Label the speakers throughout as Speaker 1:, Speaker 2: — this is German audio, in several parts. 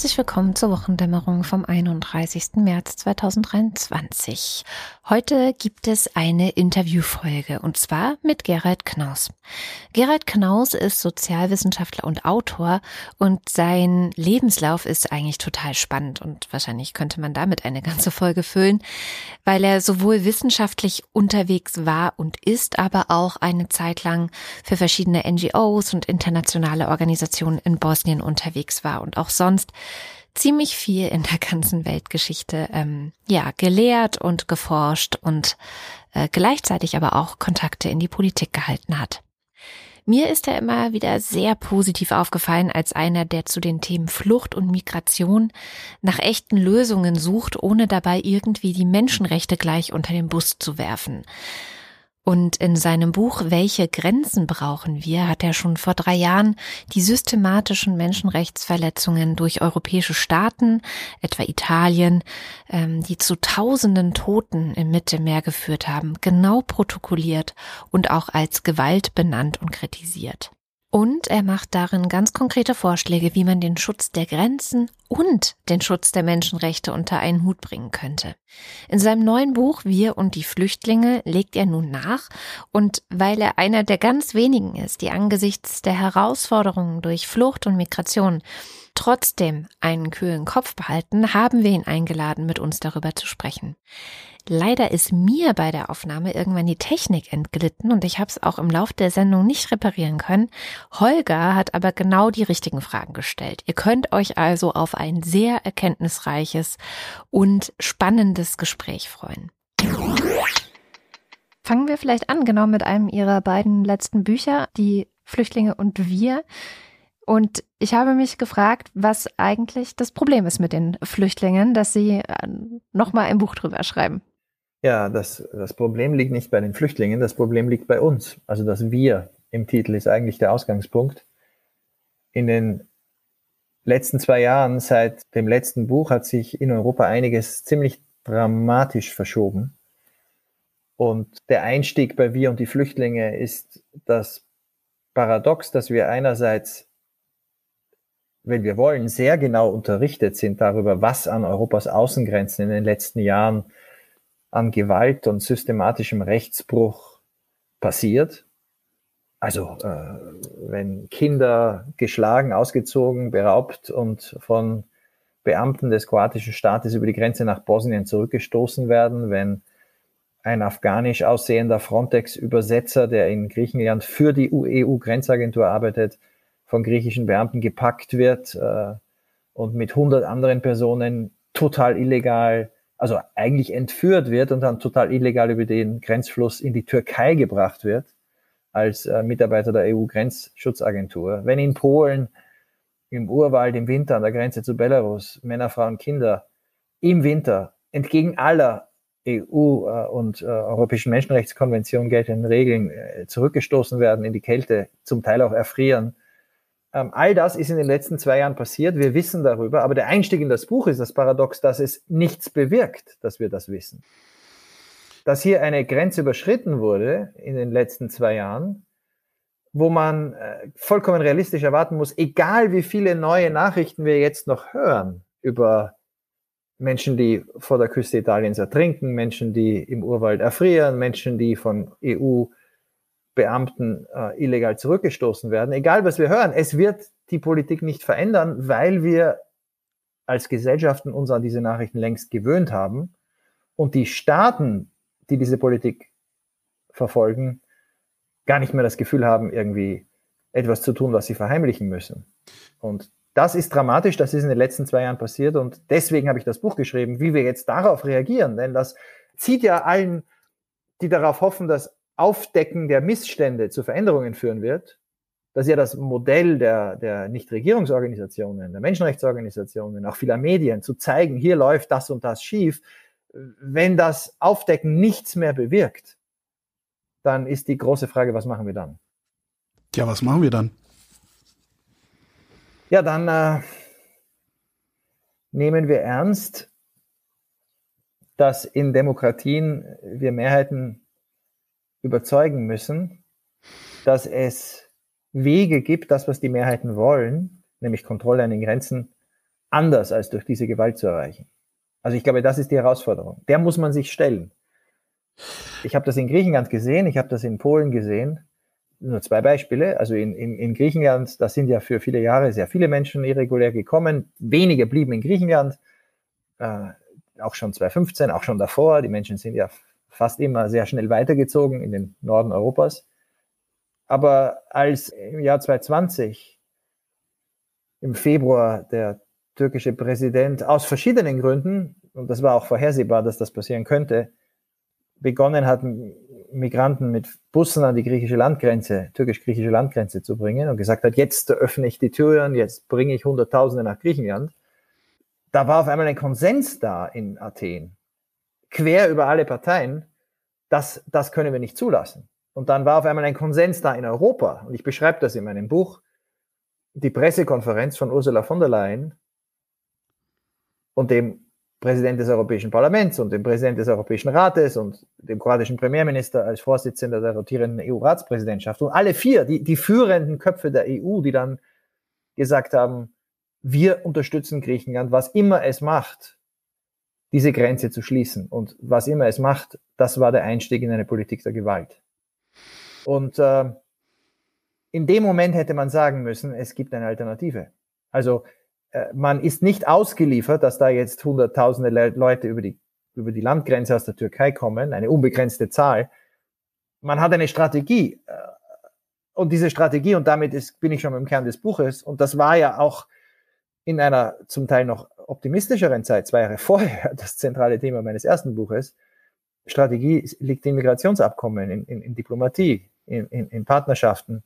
Speaker 1: Herzlich willkommen zur Wochendämmerung vom 31. März 2023. Heute gibt es eine Interviewfolge und zwar mit Gerald Knaus. Gerald Knaus ist Sozialwissenschaftler und Autor und sein Lebenslauf ist eigentlich total spannend und wahrscheinlich könnte man damit eine ganze Folge füllen, weil er sowohl wissenschaftlich unterwegs war und ist, aber auch eine Zeit lang für verschiedene NGOs und internationale Organisationen in Bosnien unterwegs war und auch sonst ziemlich viel in der ganzen Weltgeschichte ähm, ja gelehrt und geforscht und äh, gleichzeitig aber auch Kontakte in die Politik gehalten hat. Mir ist er immer wieder sehr positiv aufgefallen als einer, der zu den Themen Flucht und Migration nach echten Lösungen sucht, ohne dabei irgendwie die Menschenrechte gleich unter den Bus zu werfen. Und in seinem Buch Welche Grenzen brauchen wir hat er schon vor drei Jahren die systematischen Menschenrechtsverletzungen durch europäische Staaten, etwa Italien, ähm, die zu tausenden Toten im Mittelmeer geführt haben, genau protokolliert und auch als Gewalt benannt und kritisiert. Und er macht darin ganz konkrete Vorschläge, wie man den Schutz der Grenzen und den Schutz der Menschenrechte unter einen Hut bringen könnte. In seinem neuen Buch Wir und die Flüchtlinge legt er nun nach und weil er einer der ganz wenigen ist, die angesichts der Herausforderungen durch Flucht und Migration trotzdem einen kühlen Kopf behalten, haben wir ihn eingeladen, mit uns darüber zu sprechen. Leider ist mir bei der Aufnahme irgendwann die Technik entglitten und ich habe es auch im Lauf der Sendung nicht reparieren können. Holger hat aber genau die richtigen Fragen gestellt. Ihr könnt euch also auf ein sehr erkenntnisreiches und spannendes Gespräch freuen. Fangen wir vielleicht an, genau mit einem ihrer beiden letzten Bücher, Die Flüchtlinge und wir. Und ich habe mich gefragt, was eigentlich das Problem ist mit den Flüchtlingen, dass sie äh, nochmal ein Buch drüber schreiben.
Speaker 2: Ja, das, das Problem liegt nicht bei den Flüchtlingen, das Problem liegt bei uns. Also das Wir im Titel ist eigentlich der Ausgangspunkt. In den letzten zwei Jahren, seit dem letzten Buch, hat sich in Europa einiges ziemlich dramatisch verschoben. Und der Einstieg bei Wir und die Flüchtlinge ist das Paradox, dass wir einerseits, wenn wir wollen, sehr genau unterrichtet sind darüber, was an Europas Außengrenzen in den letzten Jahren an Gewalt und systematischem Rechtsbruch passiert. Also äh, wenn Kinder geschlagen, ausgezogen, beraubt und von Beamten des kroatischen Staates über die Grenze nach Bosnien zurückgestoßen werden, wenn ein afghanisch aussehender Frontex-Übersetzer, der in Griechenland für die EU-Grenzagentur arbeitet, von griechischen Beamten gepackt wird äh, und mit 100 anderen Personen total illegal also eigentlich entführt wird und dann total illegal über den Grenzfluss in die Türkei gebracht wird als äh, Mitarbeiter der EU-Grenzschutzagentur. Wenn in Polen im Urwald im Winter an der Grenze zu Belarus Männer, Frauen, Kinder im Winter entgegen aller EU- äh, und Europäischen Menschenrechtskonvention geltenden Regeln zurückgestoßen werden in die Kälte, zum Teil auch erfrieren, ähm, all das ist in den letzten zwei Jahren passiert. Wir wissen darüber. Aber der Einstieg in das Buch ist das Paradox, dass es nichts bewirkt, dass wir das wissen. Dass hier eine Grenze überschritten wurde in den letzten zwei Jahren, wo man äh, vollkommen realistisch erwarten muss, egal wie viele neue Nachrichten wir jetzt noch hören über Menschen, die vor der Küste Italiens ertrinken, Menschen, die im Urwald erfrieren, Menschen, die von EU Beamten äh, illegal zurückgestoßen werden. Egal, was wir hören, es wird die Politik nicht verändern, weil wir als Gesellschaften uns an diese Nachrichten längst gewöhnt haben und die Staaten, die diese Politik verfolgen, gar nicht mehr das Gefühl haben, irgendwie etwas zu tun, was sie verheimlichen müssen. Und das ist dramatisch, das ist in den letzten zwei Jahren passiert und deswegen habe ich das Buch geschrieben, wie wir jetzt darauf reagieren, denn das zieht ja allen, die darauf hoffen, dass Aufdecken der Missstände zu Veränderungen führen wird, das ist ja das Modell der, der Nichtregierungsorganisationen, der Menschenrechtsorganisationen, auch vieler Medien, zu zeigen, hier läuft das und das schief. Wenn das Aufdecken nichts mehr bewirkt, dann ist die große Frage, was machen wir dann?
Speaker 3: Ja, was machen wir dann?
Speaker 2: Ja, dann äh, nehmen wir ernst, dass in Demokratien wir Mehrheiten überzeugen müssen, dass es Wege gibt, das, was die Mehrheiten wollen, nämlich Kontrolle an den Grenzen anders als durch diese Gewalt zu erreichen. Also ich glaube, das ist die Herausforderung. Der muss man sich stellen. Ich habe das in Griechenland gesehen, ich habe das in Polen gesehen. Nur zwei Beispiele. Also in, in, in Griechenland, da sind ja für viele Jahre sehr viele Menschen irregulär gekommen. Wenige blieben in Griechenland, äh, auch schon 2015, auch schon davor. Die Menschen sind ja fast immer sehr schnell weitergezogen in den Norden Europas. Aber als im Jahr 2020 im Februar der türkische Präsident aus verschiedenen Gründen, und das war auch vorhersehbar, dass das passieren könnte, begonnen hat, Migranten mit Bussen an die griechische Landgrenze, türkisch-griechische Landgrenze zu bringen und gesagt hat, jetzt öffne ich die Türen, jetzt bringe ich Hunderttausende nach Griechenland. Da war auf einmal ein Konsens da in Athen, quer über alle Parteien, das, das können wir nicht zulassen. Und dann war auf einmal ein Konsens da in Europa. Und ich beschreibe das in meinem Buch. Die Pressekonferenz von Ursula von der Leyen und dem Präsident des Europäischen Parlaments und dem Präsident des Europäischen Rates und dem kroatischen Premierminister als Vorsitzender der rotierenden EU-Ratspräsidentschaft und alle vier, die, die führenden Köpfe der EU, die dann gesagt haben, wir unterstützen Griechenland, was immer es macht, diese Grenze zu schließen. Und was immer es macht, das war der Einstieg in eine Politik der Gewalt. Und äh, in dem Moment hätte man sagen müssen, es gibt eine Alternative. Also äh, man ist nicht ausgeliefert, dass da jetzt hunderttausende Le Leute über die, über die Landgrenze aus der Türkei kommen, eine unbegrenzte Zahl. Man hat eine Strategie. Äh, und diese Strategie, und damit ist, bin ich schon im Kern des Buches, und das war ja auch in einer zum Teil noch optimistischeren Zeit, zwei Jahre vorher, das zentrale Thema meines ersten Buches, Strategie liegt in Migrationsabkommen, in, in, in Diplomatie, in, in, Partnerschaften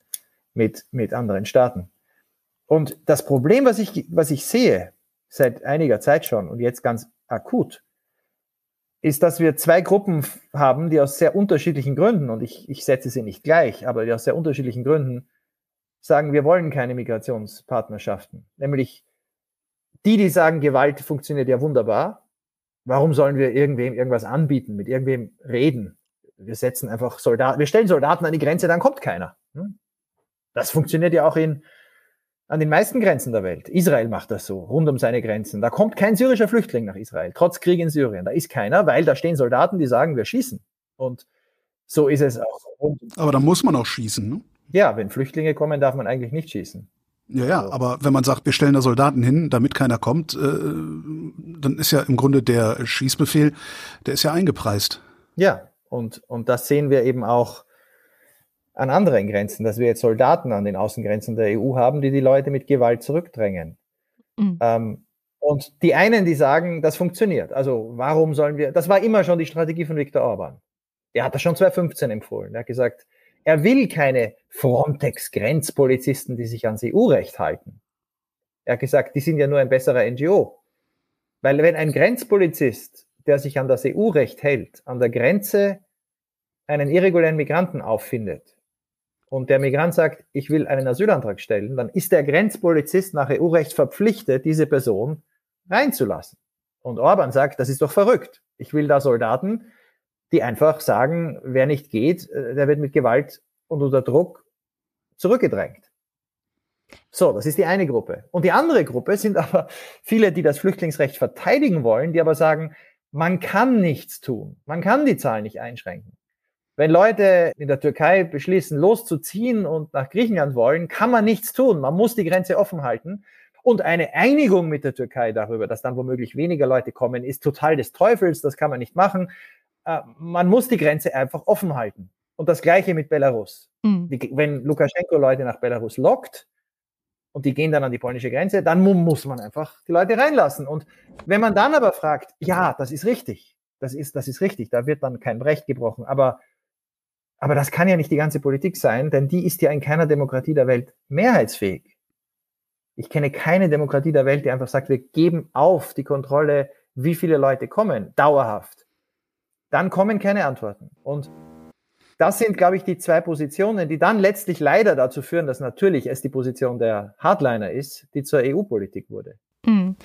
Speaker 2: mit, mit anderen Staaten. Und das Problem, was ich, was ich sehe, seit einiger Zeit schon und jetzt ganz akut, ist, dass wir zwei Gruppen haben, die aus sehr unterschiedlichen Gründen, und ich, ich setze sie nicht gleich, aber die aus sehr unterschiedlichen Gründen sagen, wir wollen keine Migrationspartnerschaften. Nämlich die, die sagen, Gewalt funktioniert ja wunderbar. Warum sollen wir irgendwem irgendwas anbieten, mit irgendwem reden? Wir setzen einfach Soldaten, wir stellen Soldaten an die Grenze, dann kommt keiner. Hm? Das funktioniert ja auch in, an den meisten Grenzen der Welt. Israel macht das so, rund um seine Grenzen. Da kommt kein syrischer Flüchtling nach Israel, trotz Krieg in Syrien. Da ist keiner, weil da stehen Soldaten, die sagen, wir schießen. Und so ist es auch.
Speaker 3: Aber da muss man auch schießen, ne?
Speaker 2: Ja, wenn Flüchtlinge kommen, darf man eigentlich nicht schießen.
Speaker 3: Ja, ja, also. aber wenn man sagt, wir stellen da Soldaten hin, damit keiner kommt, äh, dann ist ja im Grunde der Schießbefehl, der ist ja eingepreist.
Speaker 2: Ja, und, und das sehen wir eben auch an anderen Grenzen, dass wir jetzt Soldaten an den Außengrenzen der EU haben, die die Leute mit Gewalt zurückdrängen. Mhm. Ähm, und die einen, die sagen, das funktioniert. Also warum sollen wir, das war immer schon die Strategie von Viktor Orban. Er hat das schon 2015 empfohlen. Er hat gesagt, er will keine Frontex-Grenzpolizisten, die sich ans EU-Recht halten. Er hat gesagt, die sind ja nur ein besserer NGO. Weil wenn ein Grenzpolizist, der sich an das EU-Recht hält, an der Grenze einen irregulären Migranten auffindet, und der Migrant sagt, ich will einen Asylantrag stellen, dann ist der Grenzpolizist nach EU-Recht verpflichtet, diese Person reinzulassen. Und Orban sagt, das ist doch verrückt. Ich will da Soldaten, die einfach sagen, wer nicht geht, äh, der wird mit Gewalt und unter Druck zurückgedrängt. So, das ist die eine Gruppe. Und die andere Gruppe sind aber viele, die das Flüchtlingsrecht verteidigen wollen, die aber sagen, man kann nichts tun. Man kann die Zahl nicht einschränken. Wenn Leute in der Türkei beschließen, loszuziehen und nach Griechenland wollen, kann man nichts tun. Man muss die Grenze offen halten. Und eine Einigung mit der Türkei darüber, dass dann womöglich weniger Leute kommen, ist total des Teufels. Das kann man nicht machen. Äh, man muss die Grenze einfach offen halten. Und das Gleiche mit Belarus. Mhm. Die, wenn Lukaschenko Leute nach Belarus lockt und die gehen dann an die polnische Grenze, dann muss man einfach die Leute reinlassen. Und wenn man dann aber fragt, ja, das ist richtig, das ist, das ist richtig, da wird dann kein Recht gebrochen, aber aber das kann ja nicht die ganze Politik sein, denn die ist ja in keiner Demokratie der Welt mehrheitsfähig. Ich kenne keine Demokratie der Welt, die einfach sagt, wir geben auf die Kontrolle, wie viele Leute kommen, dauerhaft. Dann kommen keine Antworten. Und das sind, glaube ich, die zwei Positionen, die dann letztlich leider dazu führen, dass natürlich es die Position der Hardliner ist, die zur EU-Politik wurde. Mhm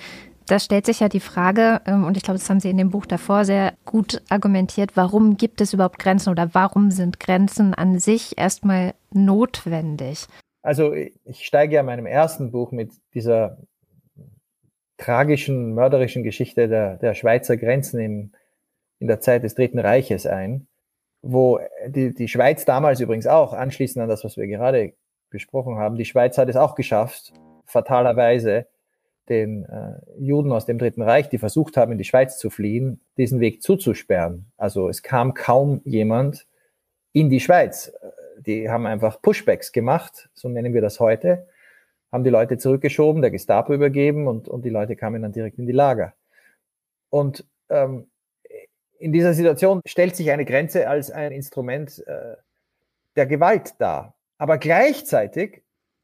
Speaker 1: da stellt sich ja die Frage, ähm, und ich glaube, das haben Sie in dem Buch davor sehr gut argumentiert, warum gibt es überhaupt Grenzen oder warum sind Grenzen an sich erstmal notwendig?
Speaker 2: Also ich steige ja in meinem ersten Buch mit dieser tragischen, mörderischen Geschichte der, der Schweizer Grenzen im, in der Zeit des Dritten Reiches ein, wo die, die Schweiz damals übrigens auch, anschließend an das, was wir gerade besprochen haben, die Schweiz hat es auch geschafft, fatalerweise den äh, Juden aus dem Dritten Reich, die versucht haben, in die Schweiz zu fliehen, diesen Weg zuzusperren. Also es kam kaum jemand in die Schweiz. Die haben einfach Pushbacks gemacht, so nennen wir das heute, haben die Leute zurückgeschoben, der Gestapo übergeben und, und die Leute kamen dann direkt in die Lager. Und ähm, in dieser Situation stellt sich eine Grenze als ein Instrument äh, der Gewalt dar. Aber gleichzeitig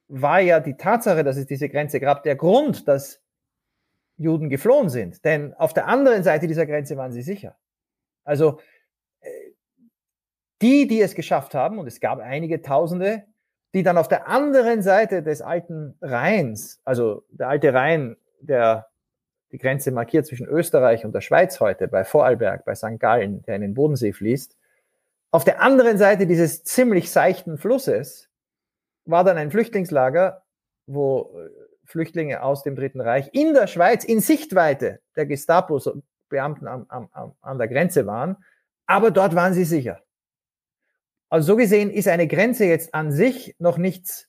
Speaker 2: war ja die Tatsache, dass es diese Grenze gab, der Grund, dass Juden geflohen sind. Denn auf der anderen Seite dieser Grenze waren sie sicher. Also äh, die, die es geschafft haben, und es gab einige Tausende, die dann auf der anderen Seite des alten Rheins, also der alte Rhein, der die Grenze markiert zwischen Österreich und der Schweiz heute, bei Vorarlberg, bei St. Gallen, der in den Bodensee fließt, auf der anderen Seite dieses ziemlich seichten Flusses war dann ein Flüchtlingslager, wo äh, Flüchtlinge aus dem Dritten Reich in der Schweiz in Sichtweite der Gestapo-Beamten an, an, an der Grenze waren, aber dort waren sie sicher. Also so gesehen ist eine Grenze jetzt an sich noch nichts,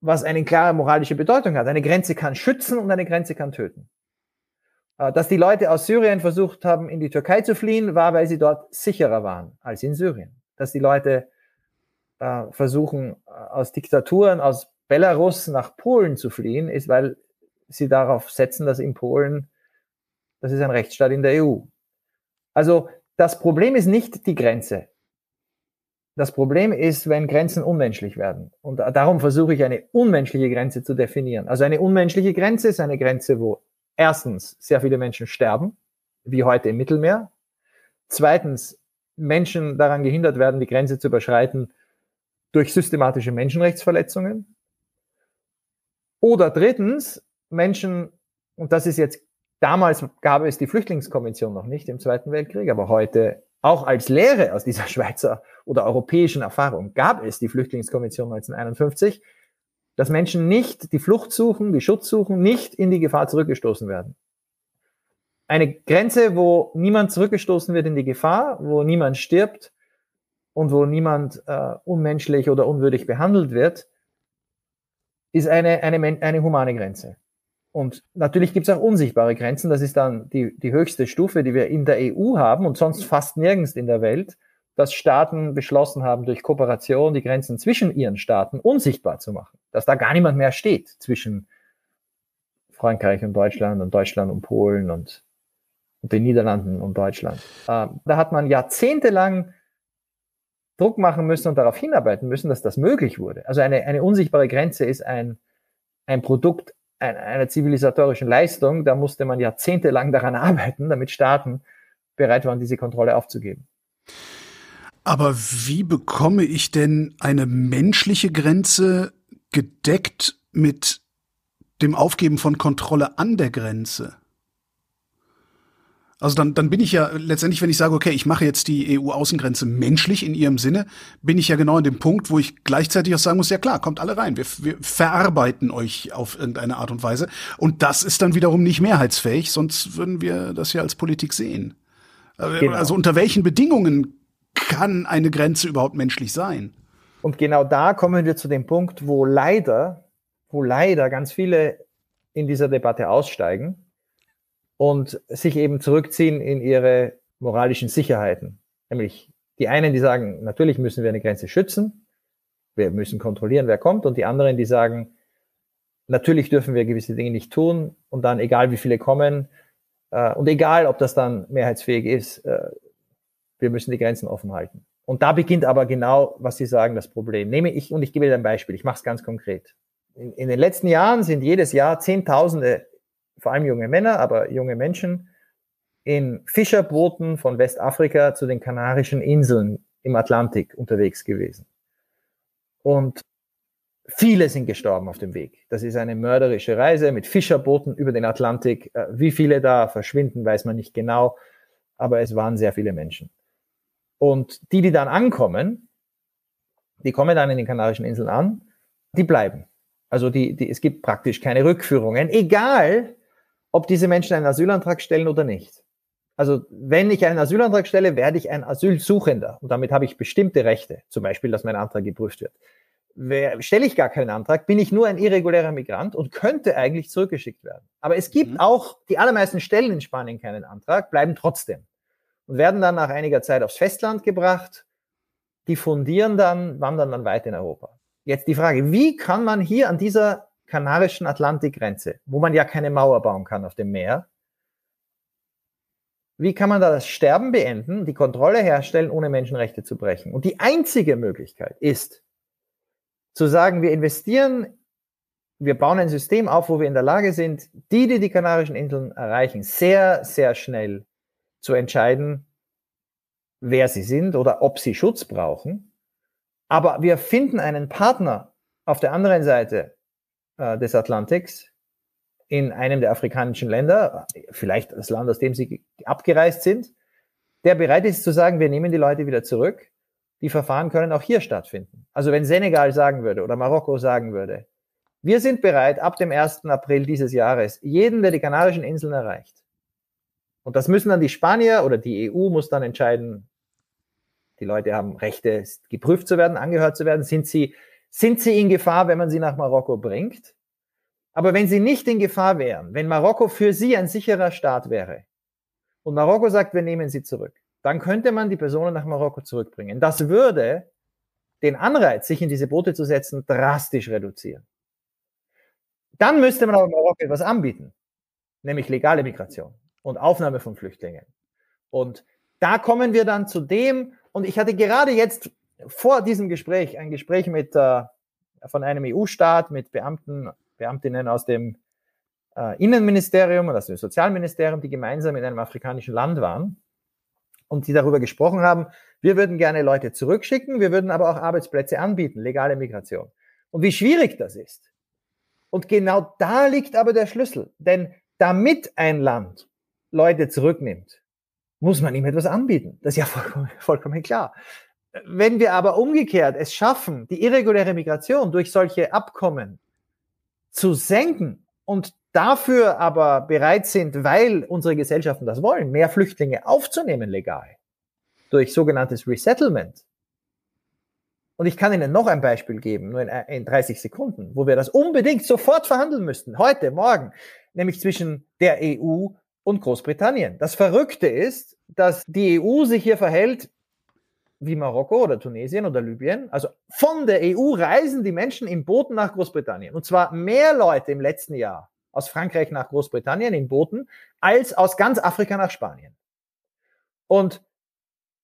Speaker 2: was eine klare moralische Bedeutung hat. Eine Grenze kann schützen und eine Grenze kann töten. Äh, dass die Leute aus Syrien versucht haben, in die Türkei zu fliehen, war, weil sie dort sicherer waren als in Syrien. Dass die Leute äh, versuchen, äh, aus Diktaturen, aus Belarus nach Polen zu fliehen, ist, weil sie darauf setzen, dass in Polen, das ist ein Rechtsstaat in der EU. Also das Problem ist nicht die Grenze. Das Problem ist, wenn Grenzen unmenschlich werden. Und darum versuche ich eine unmenschliche Grenze zu definieren. Also eine unmenschliche Grenze ist eine Grenze, wo erstens sehr viele Menschen sterben, wie heute im Mittelmeer. Zweitens Menschen daran gehindert werden, die Grenze zu überschreiten durch systematische Menschenrechtsverletzungen. Oder drittens Menschen, und das ist jetzt, damals gab es die Flüchtlingskonvention noch nicht im Zweiten Weltkrieg, aber heute auch als Lehre aus dieser Schweizer oder europäischen Erfahrung gab es die Flüchtlingskonvention 1951, dass Menschen nicht die Flucht suchen, die Schutz suchen, nicht in die Gefahr zurückgestoßen werden. Eine Grenze, wo niemand zurückgestoßen wird in die Gefahr, wo niemand stirbt und wo niemand äh, unmenschlich oder unwürdig behandelt wird, ist eine, eine, eine humane Grenze. Und natürlich gibt es auch unsichtbare Grenzen. Das ist dann die, die höchste Stufe, die wir in der EU haben und sonst fast nirgends in der Welt, dass Staaten beschlossen haben, durch Kooperation die Grenzen zwischen ihren Staaten unsichtbar zu machen. Dass da gar niemand mehr steht zwischen Frankreich und Deutschland und Deutschland und Polen und, und den Niederlanden und Deutschland. Äh, da hat man jahrzehntelang Druck machen müssen und darauf hinarbeiten müssen, dass das möglich wurde. Also eine, eine unsichtbare Grenze ist ein, ein Produkt einer zivilisatorischen Leistung, da musste man jahrzehntelang daran arbeiten, damit Staaten bereit waren, diese Kontrolle aufzugeben.
Speaker 3: Aber wie bekomme ich denn eine menschliche Grenze gedeckt mit dem Aufgeben von Kontrolle an der Grenze? Also dann, dann bin ich ja letztendlich, wenn ich sage, okay, ich mache jetzt die EU-Außengrenze menschlich in ihrem Sinne, bin ich ja genau in dem Punkt, wo ich gleichzeitig auch sagen muss, ja klar, kommt alle rein, wir, wir verarbeiten euch auf irgendeine Art und Weise. Und das ist dann wiederum nicht mehrheitsfähig, sonst würden wir das ja als Politik sehen. Genau. Also unter welchen Bedingungen kann eine Grenze überhaupt menschlich sein?
Speaker 2: Und genau da kommen wir zu dem Punkt, wo leider, wo leider ganz viele in dieser Debatte aussteigen und sich eben zurückziehen in ihre moralischen Sicherheiten. Nämlich die einen, die sagen, natürlich müssen wir eine Grenze schützen, wir müssen kontrollieren, wer kommt, und die anderen, die sagen, natürlich dürfen wir gewisse Dinge nicht tun und dann, egal wie viele kommen, äh, und egal, ob das dann mehrheitsfähig ist, äh, wir müssen die Grenzen offen halten. Und da beginnt aber genau, was Sie sagen, das Problem. Nehme ich, und ich gebe Ihnen ein Beispiel, ich mache es ganz konkret. In, in den letzten Jahren sind jedes Jahr Zehntausende vor allem junge Männer, aber junge Menschen, in Fischerbooten von Westafrika zu den Kanarischen Inseln im Atlantik unterwegs gewesen. Und viele sind gestorben auf dem Weg. Das ist eine mörderische Reise mit Fischerbooten über den Atlantik. Äh, wie viele da verschwinden, weiß man nicht genau, aber es waren sehr viele Menschen. Und die, die dann ankommen, die kommen dann in den Kanarischen Inseln an, die bleiben. Also die, die, es gibt praktisch keine Rückführungen, egal ob diese Menschen einen Asylantrag stellen oder nicht. Also wenn ich einen Asylantrag stelle, werde ich ein Asylsuchender und damit habe ich bestimmte Rechte, zum Beispiel, dass mein Antrag geprüft wird. Wer, stelle ich gar keinen Antrag, bin ich nur ein irregulärer Migrant und könnte eigentlich zurückgeschickt werden. Aber es gibt mhm. auch, die allermeisten stellen in Spanien keinen Antrag, bleiben trotzdem und werden dann nach einiger Zeit aufs Festland gebracht, diffundieren dann, wandern dann weiter in Europa. Jetzt die Frage, wie kann man hier an dieser kanarischen Atlantikgrenze, wo man ja keine Mauer bauen kann auf dem Meer, wie kann man da das Sterben beenden, die Kontrolle herstellen, ohne Menschenrechte zu brechen? Und die einzige Möglichkeit ist, zu sagen, wir investieren, wir bauen ein System auf, wo wir in der Lage sind, die, die die Kanarischen Inseln erreichen, sehr, sehr schnell zu entscheiden, wer sie sind oder ob sie Schutz brauchen. Aber wir finden einen Partner auf der anderen Seite äh, des Atlantiks in einem der afrikanischen Länder, vielleicht das Land, aus dem sie abgereist sind, der bereit ist zu sagen, wir nehmen die Leute wieder zurück. Die Verfahren können auch hier stattfinden. Also wenn Senegal sagen würde oder Marokko sagen würde, wir sind bereit, ab dem 1. April dieses Jahres jeden, der die Kanarischen Inseln erreicht. Und das müssen dann die Spanier oder die EU muss dann entscheiden, die Leute haben Rechte, geprüft zu werden, angehört zu werden. Sind sie, sind sie in Gefahr, wenn man sie nach Marokko bringt? Aber wenn sie nicht in Gefahr wären, wenn Marokko für sie ein sicherer Staat wäre und Marokko sagt, wir nehmen sie zurück, dann könnte man die Personen nach Marokko zurückbringen. Das würde den Anreiz, sich in diese Boote zu setzen, drastisch reduzieren. Dann müsste man aber Marokko etwas anbieten, nämlich legale Migration und Aufnahme von Flüchtlingen. Und da kommen wir dann zu dem, und ich hatte gerade jetzt vor diesem Gespräch ein Gespräch mit äh, von einem EU-Staat mit Beamten, Beamtinnen aus dem äh, Innenministerium und aus dem Sozialministerium, die gemeinsam in einem afrikanischen Land waren und die darüber gesprochen haben, wir würden gerne Leute zurückschicken, wir würden aber auch Arbeitsplätze anbieten, legale Migration. Und wie schwierig das ist. Und genau da liegt aber der Schlüssel. Denn damit ein Land Leute zurücknimmt, muss man ihm etwas anbieten. Das ist ja vollkommen, vollkommen klar. Wenn wir aber umgekehrt es schaffen, die irreguläre Migration durch solche Abkommen zu senken und dafür aber bereit sind, weil unsere Gesellschaften das wollen, mehr Flüchtlinge aufzunehmen legal, durch sogenanntes Resettlement. Und ich kann Ihnen noch ein Beispiel geben, nur in, in 30 Sekunden, wo wir das unbedingt sofort verhandeln müssten, heute, morgen, nämlich zwischen der EU und Großbritannien. Das Verrückte ist, dass die EU sich hier verhält wie Marokko oder Tunesien oder Libyen. Also von der EU reisen die Menschen in Booten nach Großbritannien. Und zwar mehr Leute im letzten Jahr aus Frankreich nach Großbritannien in Booten als aus ganz Afrika nach Spanien. Und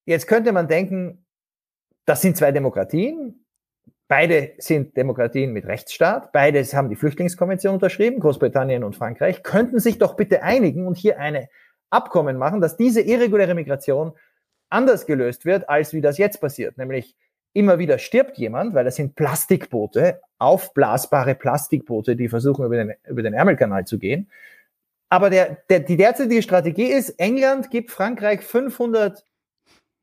Speaker 2: jetzt könnte man denken, das sind zwei Demokratien. Beide sind Demokratien mit Rechtsstaat. Beide haben die Flüchtlingskonvention unterschrieben. Großbritannien und Frankreich könnten sich doch bitte einigen und hier eine Abkommen machen, dass diese irreguläre Migration anders gelöst wird, als wie das jetzt passiert. Nämlich immer wieder stirbt jemand, weil das sind Plastikboote, aufblasbare Plastikboote, die versuchen, über den, über den Ärmelkanal zu gehen. Aber der, der, die derzeitige Strategie ist, England gibt Frankreich 500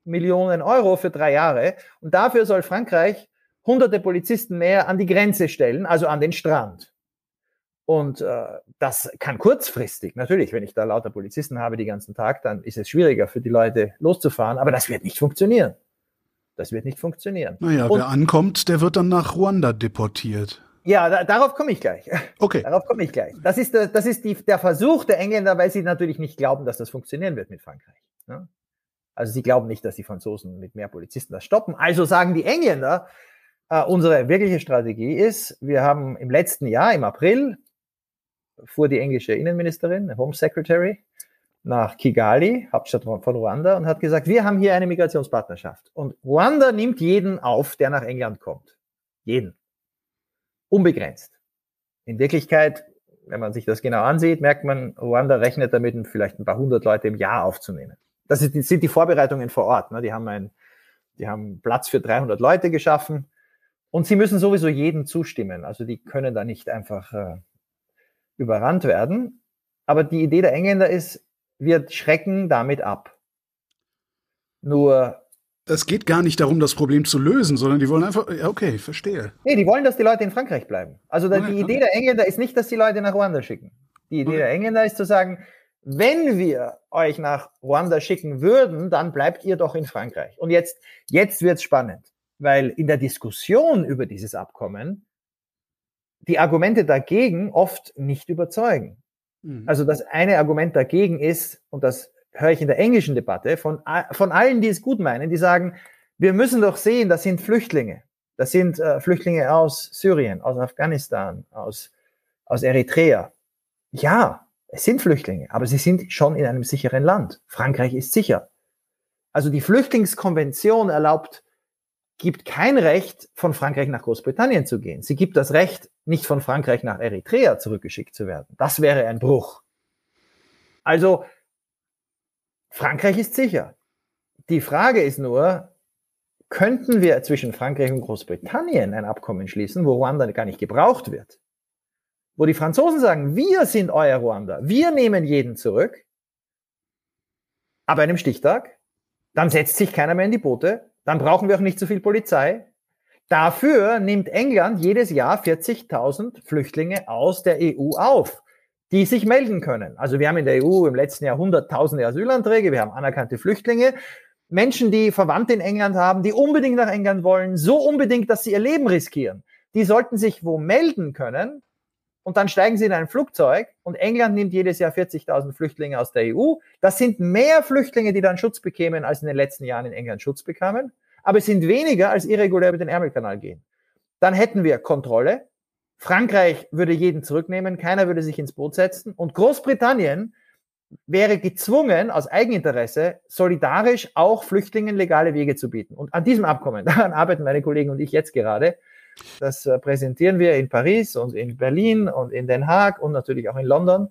Speaker 2: Millionen Euro für drei Jahre und dafür soll Frankreich hunderte Polizisten mehr an die Grenze stellen, also an den Strand. Und äh, das kann kurzfristig, natürlich, wenn ich da lauter Polizisten habe den ganzen Tag, dann ist es schwieriger für die Leute loszufahren, aber das wird nicht funktionieren. Das wird nicht funktionieren.
Speaker 3: Naja, Und, wer ankommt, der wird dann nach Ruanda deportiert.
Speaker 2: Ja, da, darauf komme ich gleich.
Speaker 3: Okay.
Speaker 2: Darauf komme ich gleich. Das ist, der, das ist die, der Versuch der Engländer, weil sie natürlich nicht glauben, dass das funktionieren wird mit Frankreich. Ne? Also sie glauben nicht, dass die Franzosen mit mehr Polizisten das stoppen. Also sagen die Engländer, äh, unsere wirkliche Strategie ist, wir haben im letzten Jahr, im April, fuhr die englische Innenministerin, Home Secretary, nach Kigali, Hauptstadt von Ruanda, und hat gesagt, wir haben hier eine Migrationspartnerschaft. Und Ruanda nimmt jeden auf, der nach England kommt. Jeden. Unbegrenzt. In Wirklichkeit, wenn man sich das genau ansieht, merkt man, Ruanda rechnet damit, vielleicht ein paar hundert Leute im Jahr aufzunehmen. Das sind die Vorbereitungen vor Ort. Ne? Die haben ein, die haben Platz für 300 Leute geschaffen. Und sie müssen sowieso jedem zustimmen. Also die können da nicht einfach äh, überrannt werden. Aber die Idee der Engländer ist, wir schrecken damit ab. Nur
Speaker 3: Es geht gar nicht darum, das Problem zu lösen, sondern die wollen einfach, ja, okay, verstehe.
Speaker 2: Nee, die wollen, dass die Leute in Frankreich bleiben. Also die okay. Idee der Engländer ist nicht, dass die Leute nach Ruanda schicken. Die Idee okay. der Engländer ist zu sagen, wenn wir euch nach Ruanda schicken würden, dann bleibt ihr doch in Frankreich. Und jetzt, jetzt wird's spannend, weil in der Diskussion über dieses Abkommen die Argumente dagegen oft nicht überzeugen. Mhm. Also das eine Argument dagegen ist, und das höre ich in der englischen Debatte von, von allen, die es gut meinen, die sagen, wir müssen doch sehen, das sind Flüchtlinge. Das sind äh, Flüchtlinge aus Syrien, aus Afghanistan, aus, aus Eritrea. Ja, es sind Flüchtlinge, aber sie sind schon in einem sicheren Land. Frankreich ist sicher. Also die Flüchtlingskonvention erlaubt, gibt kein Recht, von Frankreich nach Großbritannien zu gehen. Sie gibt das Recht, nicht von Frankreich nach Eritrea zurückgeschickt zu werden. Das wäre ein Bruch. Also Frankreich ist sicher. Die Frage ist nur, könnten wir zwischen Frankreich und Großbritannien ein Abkommen schließen, wo Ruanda gar nicht gebraucht wird? Wo die Franzosen sagen, wir sind euer Ruanda, wir nehmen jeden zurück, aber einem Stichtag, dann setzt sich keiner mehr in die Boote, dann brauchen wir auch nicht so viel Polizei. Dafür nimmt England jedes Jahr 40.000 Flüchtlinge aus der EU auf die sich melden können. Also wir haben in der EU im letzten Jahr hunderttausende Asylanträge, wir haben anerkannte Flüchtlinge, Menschen, die Verwandte in England haben, die unbedingt nach England wollen, so unbedingt, dass sie ihr Leben riskieren. Die sollten sich wo melden können und dann steigen sie in ein Flugzeug und England nimmt jedes Jahr 40.000 Flüchtlinge aus der EU. Das sind mehr Flüchtlinge, die dann Schutz bekämen, als in den letzten Jahren in England Schutz bekamen. Aber es sind weniger, als irregulär über den Ärmelkanal gehen. Dann hätten wir Kontrolle, Frankreich würde jeden zurücknehmen, keiner würde sich ins Boot setzen und Großbritannien wäre gezwungen, aus Eigeninteresse solidarisch auch Flüchtlingen legale Wege zu bieten. Und an diesem Abkommen, daran arbeiten meine Kollegen und ich jetzt gerade. Das äh, präsentieren wir in Paris und in Berlin und in Den Haag und natürlich auch in London,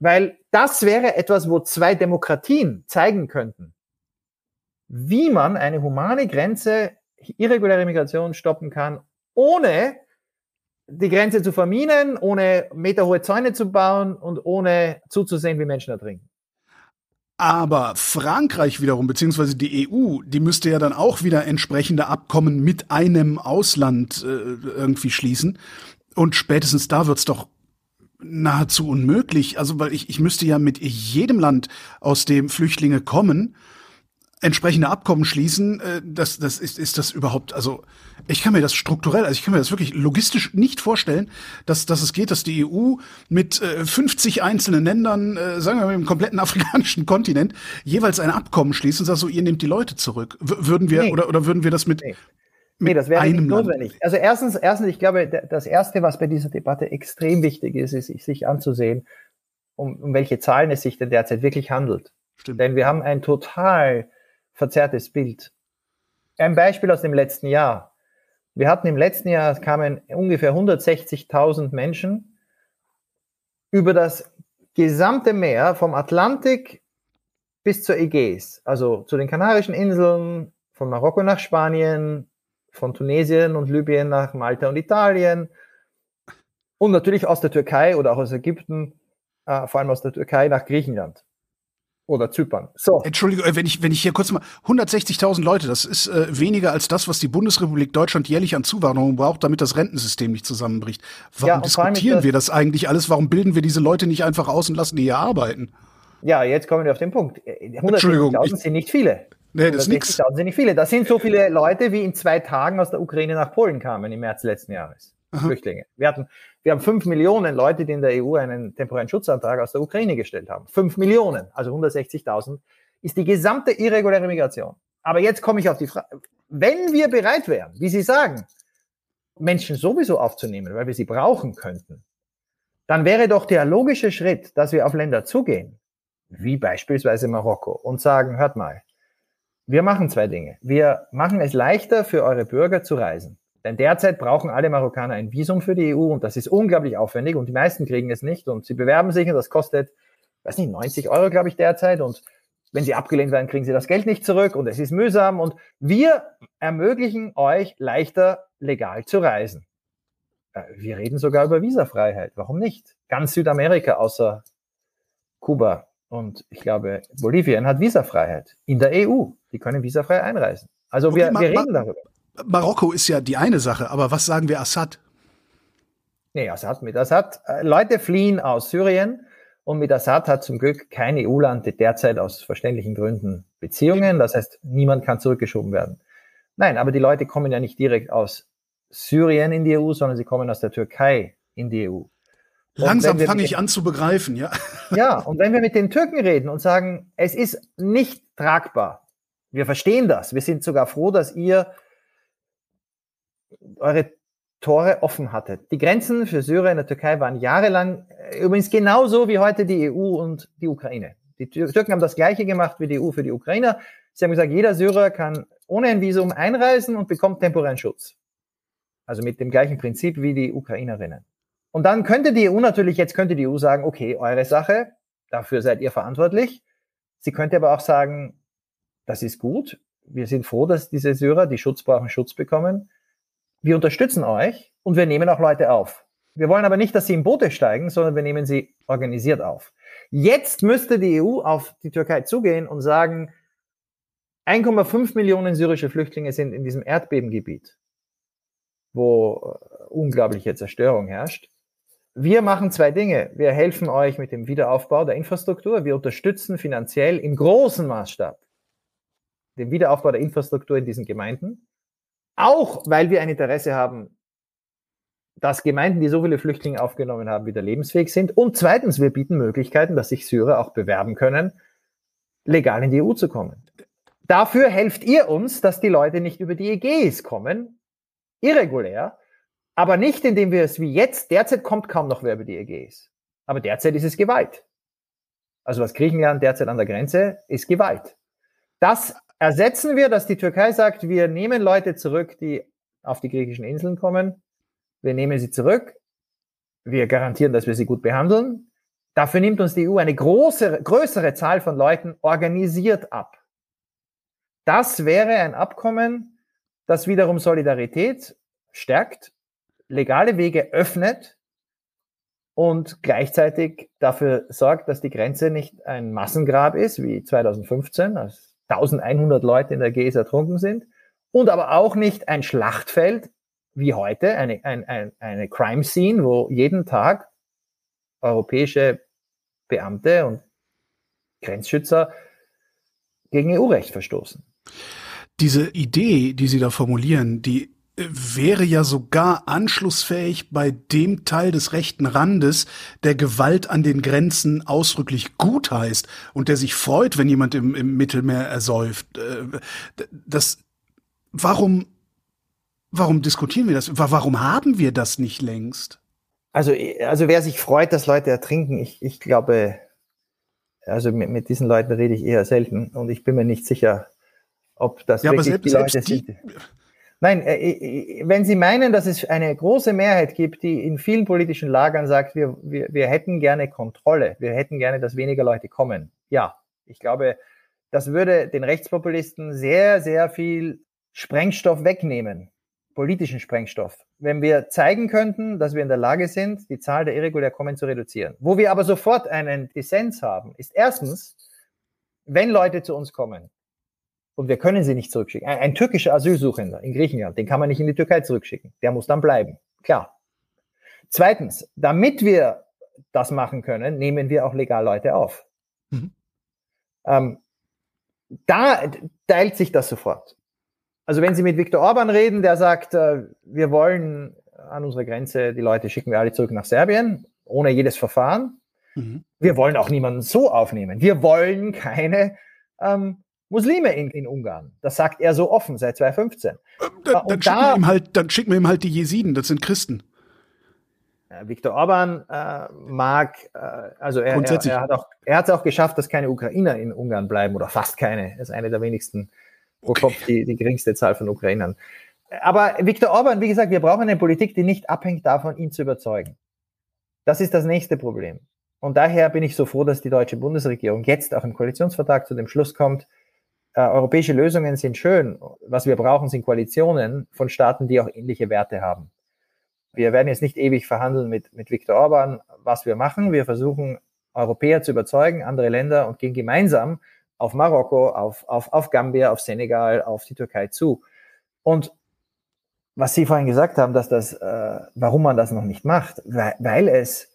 Speaker 2: weil das wäre etwas, wo zwei Demokratien zeigen könnten, wie man eine humane Grenze, irreguläre Migration stoppen kann, ohne die Grenze zu verminen, ohne meterhohe Zäune zu bauen und ohne zuzusehen, wie Menschen ertrinken.
Speaker 3: Aber Frankreich wiederum, beziehungsweise die EU, die müsste ja dann auch wieder entsprechende Abkommen mit einem Ausland äh, irgendwie schließen. Und spätestens da wird's doch nahezu unmöglich. Also, weil ich, ich müsste ja mit jedem Land, aus dem Flüchtlinge kommen, entsprechende Abkommen schließen, äh, das, das ist, ist das überhaupt, also ich kann mir das strukturell, also ich kann mir das wirklich logistisch nicht vorstellen, dass, dass es geht, dass die EU mit äh, 50 einzelnen Ländern, äh, sagen wir mal im kompletten afrikanischen Kontinent, jeweils ein Abkommen schließt und sagt so, ihr nehmt die Leute zurück. W würden wir, nee. oder, oder würden wir das mit,
Speaker 2: nee. Mit nee, das wäre nicht notwendig. Land. Also erstens, erstens, ich glaube, das erste, was bei dieser Debatte extrem wichtig ist, ist, sich anzusehen, um, um welche Zahlen es sich denn derzeit wirklich handelt. Stimmt. Denn wir haben ein total verzerrtes Bild. Ein Beispiel aus dem letzten Jahr. Wir hatten im letzten Jahr, es kamen ungefähr 160.000 Menschen über das gesamte Meer vom Atlantik bis zur Ägäis, also zu den Kanarischen Inseln, von Marokko nach Spanien, von Tunesien und Libyen nach Malta und Italien und natürlich aus der Türkei oder auch aus Ägypten, äh, vor allem aus der Türkei nach Griechenland. Oder Zypern.
Speaker 3: So. Entschuldigung, äh, wenn ich, wenn ich hier kurz mal, 160.000 Leute, das ist äh, weniger als das, was die Bundesrepublik Deutschland jährlich an Zuwanderung braucht, damit das Rentensystem nicht zusammenbricht. Warum ja, diskutieren das wir das eigentlich alles? Warum bilden wir diese Leute nicht einfach aus und lassen die hier arbeiten?
Speaker 2: Ja, jetzt kommen wir auf den Punkt. 160.000 sind nicht viele.
Speaker 3: Nee, das ist nichts.
Speaker 2: sind nicht viele. Das sind so viele Leute, wie in zwei Tagen aus der Ukraine nach Polen kamen im März letzten Jahres. Aha. Flüchtlinge. Wir hatten, wir haben fünf Millionen Leute, die in der EU einen temporären Schutzantrag aus der Ukraine gestellt haben. Fünf Millionen, also 160.000, ist die gesamte irreguläre Migration. Aber jetzt komme ich auf die Frage, wenn wir bereit wären, wie Sie sagen, Menschen sowieso aufzunehmen, weil wir sie brauchen könnten, dann wäre doch der logische Schritt, dass wir auf Länder zugehen, wie beispielsweise Marokko, und sagen, hört mal, wir machen zwei Dinge. Wir machen es leichter für eure Bürger zu reisen. Denn derzeit brauchen alle Marokkaner ein Visum für die EU und das ist unglaublich aufwendig und die meisten kriegen es nicht und sie bewerben sich und das kostet, weiß nicht, 90 Euro, glaube ich, derzeit und wenn sie abgelehnt werden, kriegen sie das Geld nicht zurück und es ist mühsam und wir ermöglichen euch leichter legal zu reisen. Äh, wir reden sogar über Visafreiheit. Warum nicht? Ganz Südamerika außer Kuba und ich glaube Bolivien hat Visafreiheit in der EU. Die können visafrei einreisen. Also okay, wir, wir reden darüber.
Speaker 3: Marokko ist ja die eine Sache, aber was sagen wir Assad?
Speaker 2: Nee, Assad mit Assad. Äh, Leute fliehen aus Syrien und mit Assad hat zum Glück kein EU-Land derzeit aus verständlichen Gründen Beziehungen. Das heißt, niemand kann zurückgeschoben werden. Nein, aber die Leute kommen ja nicht direkt aus Syrien in die EU, sondern sie kommen aus der Türkei in die EU.
Speaker 3: Langsam fange ich an zu begreifen, ja.
Speaker 2: Ja, und wenn wir mit den Türken reden und sagen, es ist nicht tragbar, wir verstehen das, wir sind sogar froh, dass ihr eure Tore offen hattet. Die Grenzen für Syrien und der Türkei waren jahrelang äh, übrigens genauso wie heute die EU und die Ukraine. Die Türken haben das Gleiche gemacht wie die EU für die Ukrainer. Sie haben gesagt, jeder Syrer kann ohne ein Visum einreisen und bekommt temporären Schutz. Also mit dem gleichen Prinzip wie die Ukrainerinnen. Und dann könnte die EU natürlich, jetzt könnte die EU sagen, okay, eure Sache, dafür seid ihr verantwortlich. Sie könnte aber auch sagen, das ist gut. Wir sind froh, dass diese Syrer, die Schutz brauchen, Schutz bekommen. Wir unterstützen euch und wir nehmen auch Leute auf. Wir wollen aber nicht, dass sie in Boote steigen, sondern wir nehmen sie organisiert auf. Jetzt müsste die EU auf die Türkei zugehen und sagen, 1,5 Millionen syrische Flüchtlinge sind in diesem Erdbebengebiet, wo äh, unglaubliche Zerstörung herrscht wir machen zwei Dinge. Wir helfen euch mit dem Wiederaufbau der Infrastruktur. Wir unterstützen finanziell im großen Maßstab den Wiederaufbau der Infrastruktur in diesen Gemeinden. Auch weil wir ein Interesse haben, dass Gemeinden, die so viele Flüchtlinge aufgenommen haben, wieder lebensfähig sind. Und zweitens, wir bieten Möglichkeiten, dass sich Syrer auch bewerben können, legal in die EU zu kommen. Dafür helft ihr uns, dass die Leute nicht über die Ägäis kommen, irregulär, aber nicht, indem wir es wie jetzt, derzeit kommt kaum noch wer über die Ägäis. Aber derzeit ist es Gewalt. Also was Griechenland derzeit an der Grenze ist Gewalt. Das ersetzen wir, dass die Türkei sagt, wir nehmen Leute zurück, die auf die griechischen Inseln kommen. Wir nehmen sie zurück. Wir garantieren, dass wir sie gut behandeln. Dafür nimmt uns die EU eine große, größere Zahl von Leuten organisiert ab. Das wäre ein Abkommen, das wiederum Solidarität stärkt legale Wege öffnet und gleichzeitig dafür sorgt, dass die Grenze nicht ein Massengrab ist, wie 2015, als 1100 Leute in der GES ertrunken sind, und aber auch nicht ein Schlachtfeld wie heute, eine, ein, ein, eine Crime Scene, wo jeden Tag europäische Beamte und Grenzschützer gegen EU-Recht verstoßen.
Speaker 3: Diese Idee, die Sie da formulieren, die wäre ja sogar anschlussfähig bei dem Teil des rechten Randes, der Gewalt an den Grenzen ausdrücklich gut heißt und der sich freut, wenn jemand im, im Mittelmeer ersäuft. Äh, das, warum, warum diskutieren wir das? Warum haben wir das nicht längst?
Speaker 2: Also, also wer sich freut, dass Leute ertrinken, ich, ich glaube, also mit, mit diesen Leuten rede ich eher selten und ich bin mir nicht sicher, ob das
Speaker 3: ja, wirklich die Leute die, sind
Speaker 2: Nein, äh, äh, wenn Sie meinen, dass es eine große Mehrheit gibt, die in vielen politischen Lagern sagt, wir, wir, wir hätten gerne Kontrolle, wir hätten gerne, dass weniger Leute kommen. Ja, ich glaube, das würde den Rechtspopulisten sehr, sehr viel Sprengstoff wegnehmen, politischen Sprengstoff. Wenn wir zeigen könnten, dass wir in der Lage sind, die Zahl der irregulär Kommen zu reduzieren. Wo wir aber sofort einen Dissens haben, ist erstens, wenn Leute zu uns kommen, und wir können sie nicht zurückschicken. Ein, ein, türkischer Asylsuchender in Griechenland, den kann man nicht in die Türkei zurückschicken. Der muss dann bleiben. Klar. Zweitens, damit wir das machen können, nehmen wir auch legal Leute auf. Mhm. Ähm, da teilt sich das sofort. Also wenn Sie mit Viktor Orban reden, der sagt, äh, wir wollen an unserer Grenze die Leute schicken wir alle zurück nach Serbien, ohne jedes Verfahren. Mhm. Wir wollen auch niemanden so aufnehmen. Wir wollen keine ähm, Muslime in, in Ungarn. Das sagt er so offen seit 2015. Äh,
Speaker 3: dann, dann, schicken da, wir ihm halt, dann schicken wir ihm halt die Jesiden, das sind Christen.
Speaker 2: Viktor Orban äh, mag, äh, also er, er, er, hat auch, er hat es auch geschafft, dass keine Ukrainer in Ungarn bleiben oder fast keine. Er ist eine der wenigsten pro okay. Kopf die, die geringste Zahl von Ukrainern. Aber Viktor Orban, wie gesagt, wir brauchen eine Politik, die nicht abhängt davon, ihn zu überzeugen. Das ist das nächste Problem. Und daher bin ich so froh, dass die deutsche Bundesregierung jetzt auch im Koalitionsvertrag zu dem Schluss kommt, äh, europäische Lösungen sind schön. Was wir brauchen, sind Koalitionen von Staaten, die auch ähnliche Werte haben. Wir werden jetzt nicht ewig verhandeln mit, mit Viktor Orban, was wir machen. Wir versuchen, Europäer zu überzeugen, andere Länder und gehen gemeinsam auf Marokko, auf, auf, auf Gambia, auf Senegal, auf die Türkei zu. Und was Sie vorhin gesagt haben, dass das, äh, warum man das noch nicht macht, weil, weil es,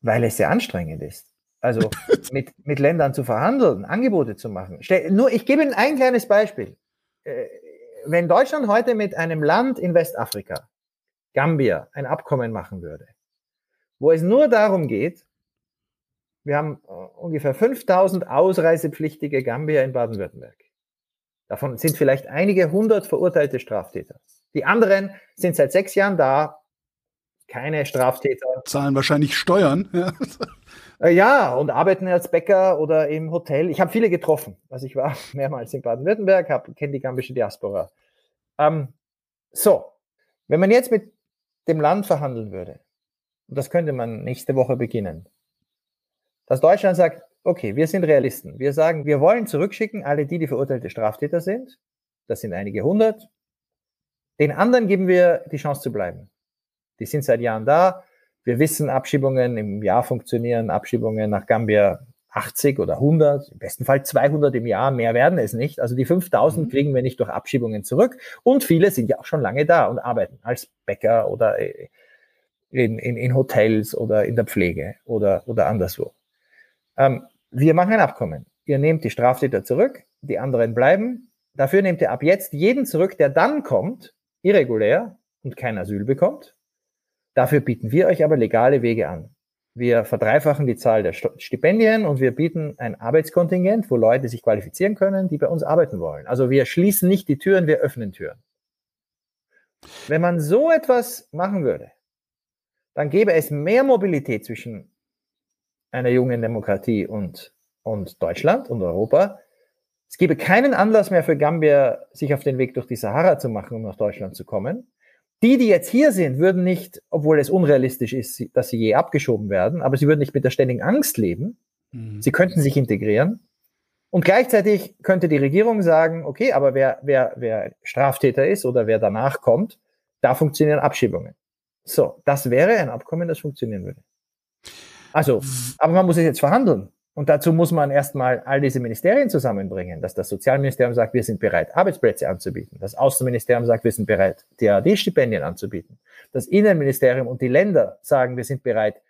Speaker 2: weil es sehr anstrengend ist. Also mit, mit Ländern zu verhandeln, Angebote zu machen. Nur, ich gebe Ihnen ein kleines Beispiel. Äh, wenn Deutschland heute mit einem Land in Westafrika, Gambia, ein Abkommen machen würde, wo es nur darum geht, wir haben äh, ungefähr 5000 ausreisepflichtige Gambier in Baden-Württemberg. Davon sind vielleicht einige hundert verurteilte Straftäter. Die anderen sind seit sechs Jahren da, keine Straftäter.
Speaker 3: Zahlen wahrscheinlich Steuern. Ja,
Speaker 2: ja und arbeiten als Bäcker oder im Hotel. Ich habe viele getroffen. Also ich war mehrmals in Baden-Württemberg, kenne die gambische Diaspora. Ähm, so, wenn man jetzt mit dem Land verhandeln würde, und das könnte man nächste Woche beginnen, dass Deutschland sagt, okay, wir sind Realisten. Wir sagen, wir wollen zurückschicken alle die, die verurteilte Straftäter sind. Das sind einige hundert. Den anderen geben wir die Chance zu bleiben. Die sind seit Jahren da. Wir wissen, Abschiebungen im Jahr funktionieren, Abschiebungen nach Gambia 80 oder 100, im besten Fall 200 im Jahr, mehr werden es nicht. Also die 5000 mhm. kriegen wir nicht durch Abschiebungen zurück. Und viele sind ja auch schon lange da und arbeiten als Bäcker oder äh, in, in, in Hotels oder in der Pflege oder, oder anderswo. Ähm, wir machen ein Abkommen. Ihr nehmt die Straftäter zurück, die anderen bleiben. Dafür nehmt ihr ab jetzt jeden zurück, der dann kommt, irregulär und kein Asyl bekommt. Dafür bieten wir euch aber legale Wege an. Wir verdreifachen die Zahl der Stipendien und wir bieten ein Arbeitskontingent, wo Leute sich qualifizieren können, die bei uns arbeiten wollen. Also wir schließen nicht die Türen, wir öffnen Türen. Wenn man so etwas machen würde, dann gäbe es mehr Mobilität zwischen einer jungen Demokratie und, und Deutschland und Europa. Es gäbe keinen Anlass mehr für Gambia, sich auf den Weg durch die Sahara zu machen, um nach Deutschland zu kommen. Die, die jetzt hier sind, würden nicht, obwohl es unrealistisch ist, dass sie je abgeschoben werden, aber sie würden nicht mit der ständigen Angst leben. Mhm. Sie könnten sich integrieren. Und gleichzeitig könnte die Regierung sagen, okay, aber wer, wer, wer Straftäter ist oder wer danach kommt, da funktionieren Abschiebungen. So, das wäre ein Abkommen, das funktionieren würde. Also, aber man muss es jetzt verhandeln. Und dazu muss man erstmal all diese Ministerien zusammenbringen, dass das Sozialministerium sagt, wir sind bereit, Arbeitsplätze anzubieten. Das Außenministerium sagt, wir sind bereit, DAD-Stipendien anzubieten. Das Innenministerium und die Länder sagen, wir sind bereit,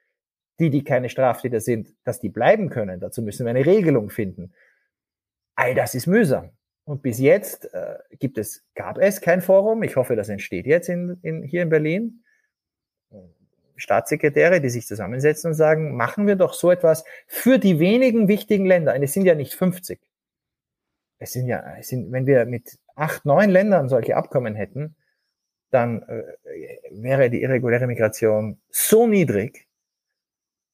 Speaker 2: die, die keine Straftäter sind, dass die bleiben können. Dazu müssen wir eine Regelung finden. All das ist mühsam. Und bis jetzt äh, gibt es, gab es kein Forum. Ich hoffe, das entsteht jetzt in, in, hier in Berlin. Staatssekretäre, die sich zusammensetzen und sagen, machen wir doch so etwas für die wenigen wichtigen Länder. Und es sind ja nicht 50. Es sind ja, es sind, wenn wir mit acht, neun Ländern solche Abkommen hätten, dann äh, wäre die irreguläre Migration so niedrig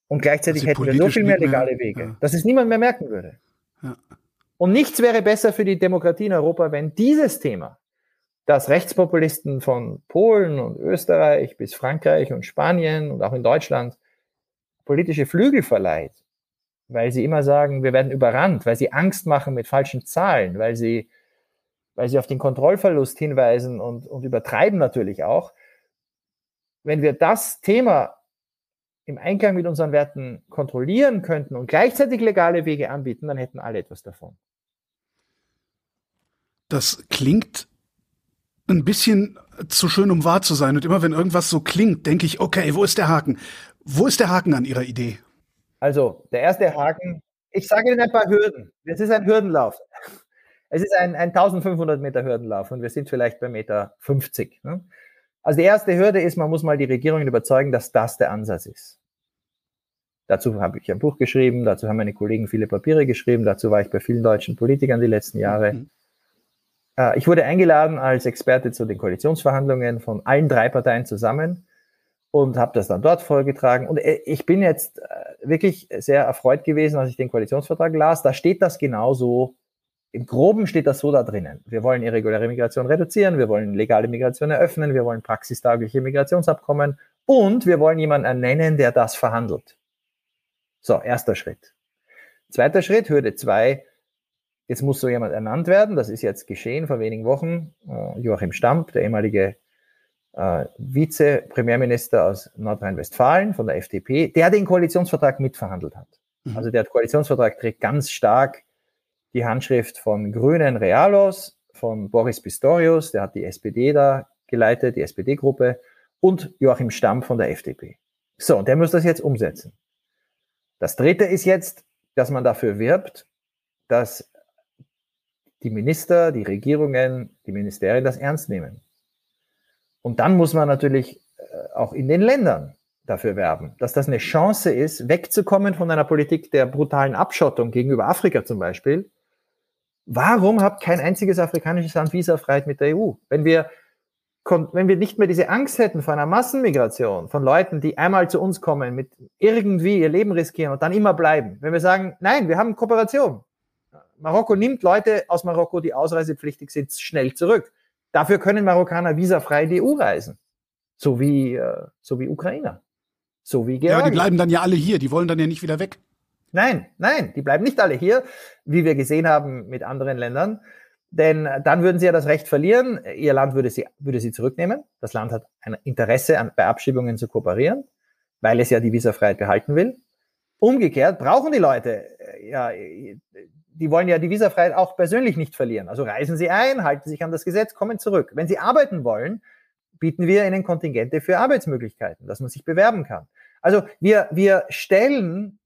Speaker 2: und gleichzeitig hätten wir so viel mehr legale Wege, ja. dass es niemand mehr merken würde. Ja. Und nichts wäre besser für die Demokratie in Europa, wenn dieses Thema dass Rechtspopulisten von Polen und Österreich bis Frankreich und Spanien und auch in Deutschland politische Flügel verleiht, weil sie immer sagen, wir werden überrannt, weil sie Angst machen mit falschen Zahlen, weil sie, weil sie auf den Kontrollverlust hinweisen und, und übertreiben natürlich auch. Wenn wir das Thema im Einklang mit unseren Werten kontrollieren könnten und gleichzeitig legale Wege anbieten, dann hätten alle etwas davon.
Speaker 3: Das klingt ein bisschen zu schön, um wahr zu sein. Und immer wenn irgendwas so klingt, denke ich, okay, wo ist der Haken? Wo ist der Haken an Ihrer Idee?
Speaker 2: Also, der erste Haken, ich sage Ihnen ein paar Hürden. Es ist ein Hürdenlauf. Es ist ein, ein 1500 Meter Hürdenlauf und wir sind vielleicht bei Meter 50. Ne? Also die erste Hürde ist, man muss mal die Regierungen überzeugen, dass das der Ansatz ist. Dazu habe ich ein Buch geschrieben, dazu haben meine Kollegen viele Papiere geschrieben, dazu war ich bei vielen deutschen Politikern die letzten Jahre. Mhm. Äh, ich wurde eingeladen als Experte zu den Koalitionsverhandlungen von allen drei Parteien zusammen und habe das dann dort vorgetragen. Und äh, ich bin jetzt äh, wirklich sehr erfreut gewesen, als ich den Koalitionsvertrag las. Da steht das genauso. Im Groben steht das so da drinnen. Wir wollen irreguläre Migration reduzieren, wir wollen legale Migration eröffnen, wir wollen praxistaugliche Migrationsabkommen und wir wollen jemanden ernennen, der das verhandelt. So, erster Schritt. Zweiter Schritt, Hürde zwei Jetzt muss so jemand ernannt werden. Das ist jetzt geschehen vor wenigen Wochen. Äh, Joachim Stamp, der ehemalige äh, Vize-Premierminister aus Nordrhein-Westfalen von der FDP, der den Koalitionsvertrag mitverhandelt hat. Mhm. Also der Koalitionsvertrag trägt ganz stark die Handschrift von Grünen Realos, von Boris Pistorius, der hat die SPD da geleitet, die SPD-Gruppe, und Joachim Stamm von der FDP. So, und der muss das jetzt umsetzen. Das dritte ist jetzt, dass man dafür wirbt, dass die Minister, die Regierungen, die Ministerien das ernst nehmen. Und dann muss man natürlich äh, auch in den Ländern dafür werben, dass das eine Chance ist, wegzukommen von einer Politik der brutalen Abschottung gegenüber Afrika zum Beispiel. Warum hat kein einziges afrikanisches Land Visafreiheit mit der EU? Wenn wir, wenn wir nicht mehr diese Angst hätten vor einer Massenmigration von Leuten, die einmal zu uns kommen, mit irgendwie ihr Leben riskieren und dann immer bleiben. Wenn wir sagen, nein, wir haben Kooperation. Marokko nimmt Leute aus Marokko, die ausreisepflichtig sind, schnell zurück. Dafür können Marokkaner visafrei in die EU reisen. So wie, äh, so wie Ukrainer. So wie
Speaker 3: Georgien. Ja, die bleiben dann ja alle hier, die wollen dann ja nicht wieder weg.
Speaker 2: Nein, nein, die bleiben nicht alle hier, wie wir gesehen haben mit anderen Ländern. Denn dann würden sie ja das Recht verlieren. Ihr Land würde sie, würde sie zurücknehmen. Das Land hat ein Interesse an, bei Abschiebungen zu kooperieren, weil es ja die Visafreiheit behalten will. Umgekehrt brauchen die Leute, äh, ja, die wollen ja die Visafreiheit auch persönlich nicht verlieren. Also reisen sie ein, halten sich an das Gesetz, kommen zurück. Wenn sie arbeiten wollen, bieten wir ihnen Kontingente für Arbeitsmöglichkeiten, dass man sich bewerben kann. Also wir, wir stellen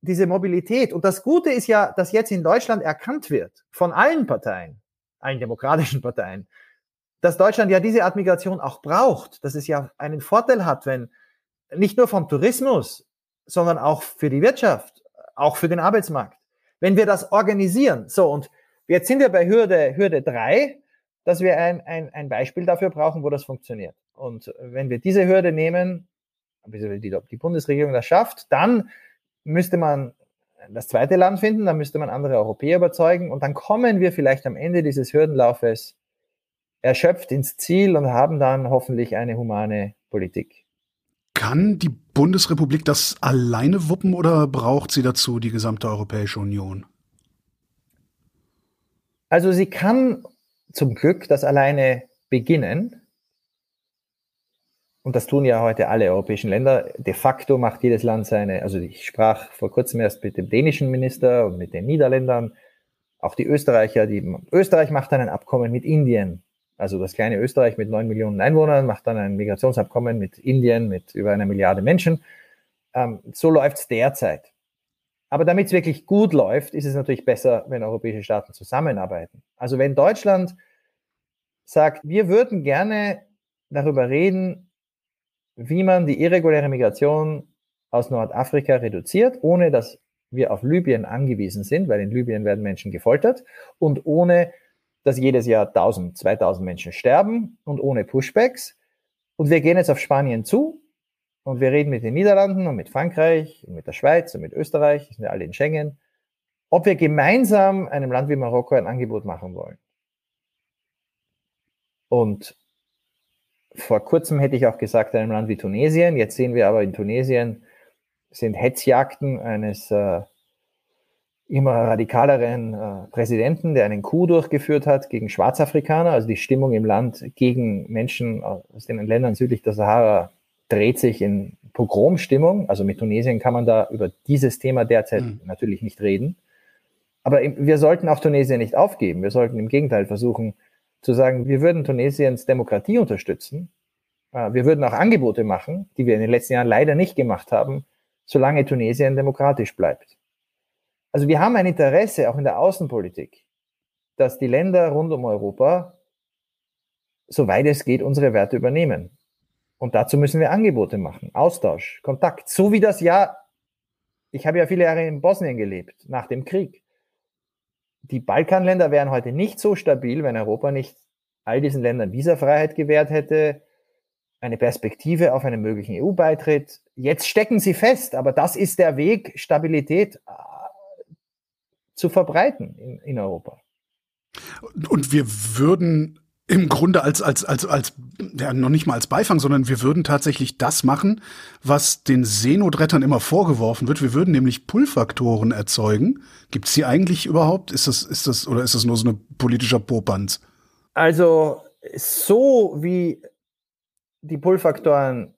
Speaker 2: diese Mobilität. Und das Gute ist ja, dass jetzt in Deutschland erkannt wird von allen Parteien, allen demokratischen Parteien, dass Deutschland ja diese Art Migration auch braucht, dass es ja einen Vorteil hat, wenn nicht nur vom Tourismus, sondern auch für die Wirtschaft, auch für den Arbeitsmarkt, wenn wir das organisieren. So, und jetzt sind wir bei Hürde, Hürde drei dass wir ein, ein, ein Beispiel dafür brauchen, wo das funktioniert. Und wenn wir diese Hürde nehmen, die, die Bundesregierung das schafft, dann müsste man das zweite Land finden, dann müsste man andere Europäer überzeugen und dann kommen wir vielleicht am Ende dieses Hürdenlaufes erschöpft ins Ziel und haben dann hoffentlich eine humane Politik.
Speaker 3: Kann die Bundesrepublik das alleine wuppen oder braucht sie dazu die gesamte Europäische Union?
Speaker 2: Also sie kann zum Glück das alleine beginnen. Und das tun ja heute alle europäischen Länder. De facto macht jedes Land seine, also ich sprach vor kurzem erst mit dem dänischen Minister und mit den Niederländern, auch die Österreicher, die, Österreich macht dann ein Abkommen mit Indien. Also das kleine Österreich mit neun Millionen Einwohnern macht dann ein Migrationsabkommen mit Indien mit über einer Milliarde Menschen. Ähm, so läuft's derzeit. Aber damit es wirklich gut läuft, ist es natürlich besser, wenn europäische Staaten zusammenarbeiten. Also wenn Deutschland sagt, wir würden gerne darüber reden, wie man die irreguläre Migration aus Nordafrika reduziert, ohne dass wir auf Libyen angewiesen sind, weil in Libyen werden Menschen gefoltert und ohne, dass jedes Jahr 1000, 2000 Menschen sterben und ohne Pushbacks. Und wir gehen jetzt auf Spanien zu und wir reden mit den Niederlanden und mit Frankreich und mit der Schweiz und mit Österreich, sind ja alle in Schengen, ob wir gemeinsam einem Land wie Marokko ein Angebot machen wollen. Und vor kurzem hätte ich auch gesagt, einem Land wie Tunesien. Jetzt sehen wir aber in Tunesien sind Hetzjagden eines äh, immer radikaleren äh, Präsidenten, der einen Coup durchgeführt hat gegen Schwarzafrikaner. Also die Stimmung im Land gegen Menschen aus den Ländern südlich der Sahara dreht sich in Pogromstimmung. Also mit Tunesien kann man da über dieses Thema derzeit mhm. natürlich nicht reden. Aber wir sollten auch Tunesien nicht aufgeben. Wir sollten im Gegenteil versuchen zu sagen, wir würden Tunesiens Demokratie unterstützen. Äh, wir würden auch Angebote machen, die wir in den letzten Jahren leider nicht gemacht haben, solange Tunesien demokratisch bleibt. Also wir haben ein Interesse auch in der Außenpolitik, dass die Länder rund um Europa, soweit es geht, unsere Werte übernehmen. Und dazu müssen wir Angebote machen, Austausch, Kontakt. So wie das ja, ich habe ja viele Jahre in Bosnien gelebt, nach dem Krieg. Die Balkanländer wären heute nicht so stabil, wenn Europa nicht all diesen Ländern Visafreiheit gewährt hätte, eine Perspektive auf einen möglichen EU-Beitritt. Jetzt stecken sie fest, aber das ist der Weg, Stabilität zu verbreiten in, in Europa.
Speaker 3: Und wir würden im Grunde als, als, als, als, ja, noch nicht mal als Beifang, sondern wir würden tatsächlich das machen, was den Seenotrettern immer vorgeworfen wird. Wir würden nämlich Pull-Faktoren erzeugen. Gibt es die eigentlich überhaupt? Ist das, ist das, oder ist das nur so ein politischer Popanz?
Speaker 2: Also, so wie die Pull-Faktoren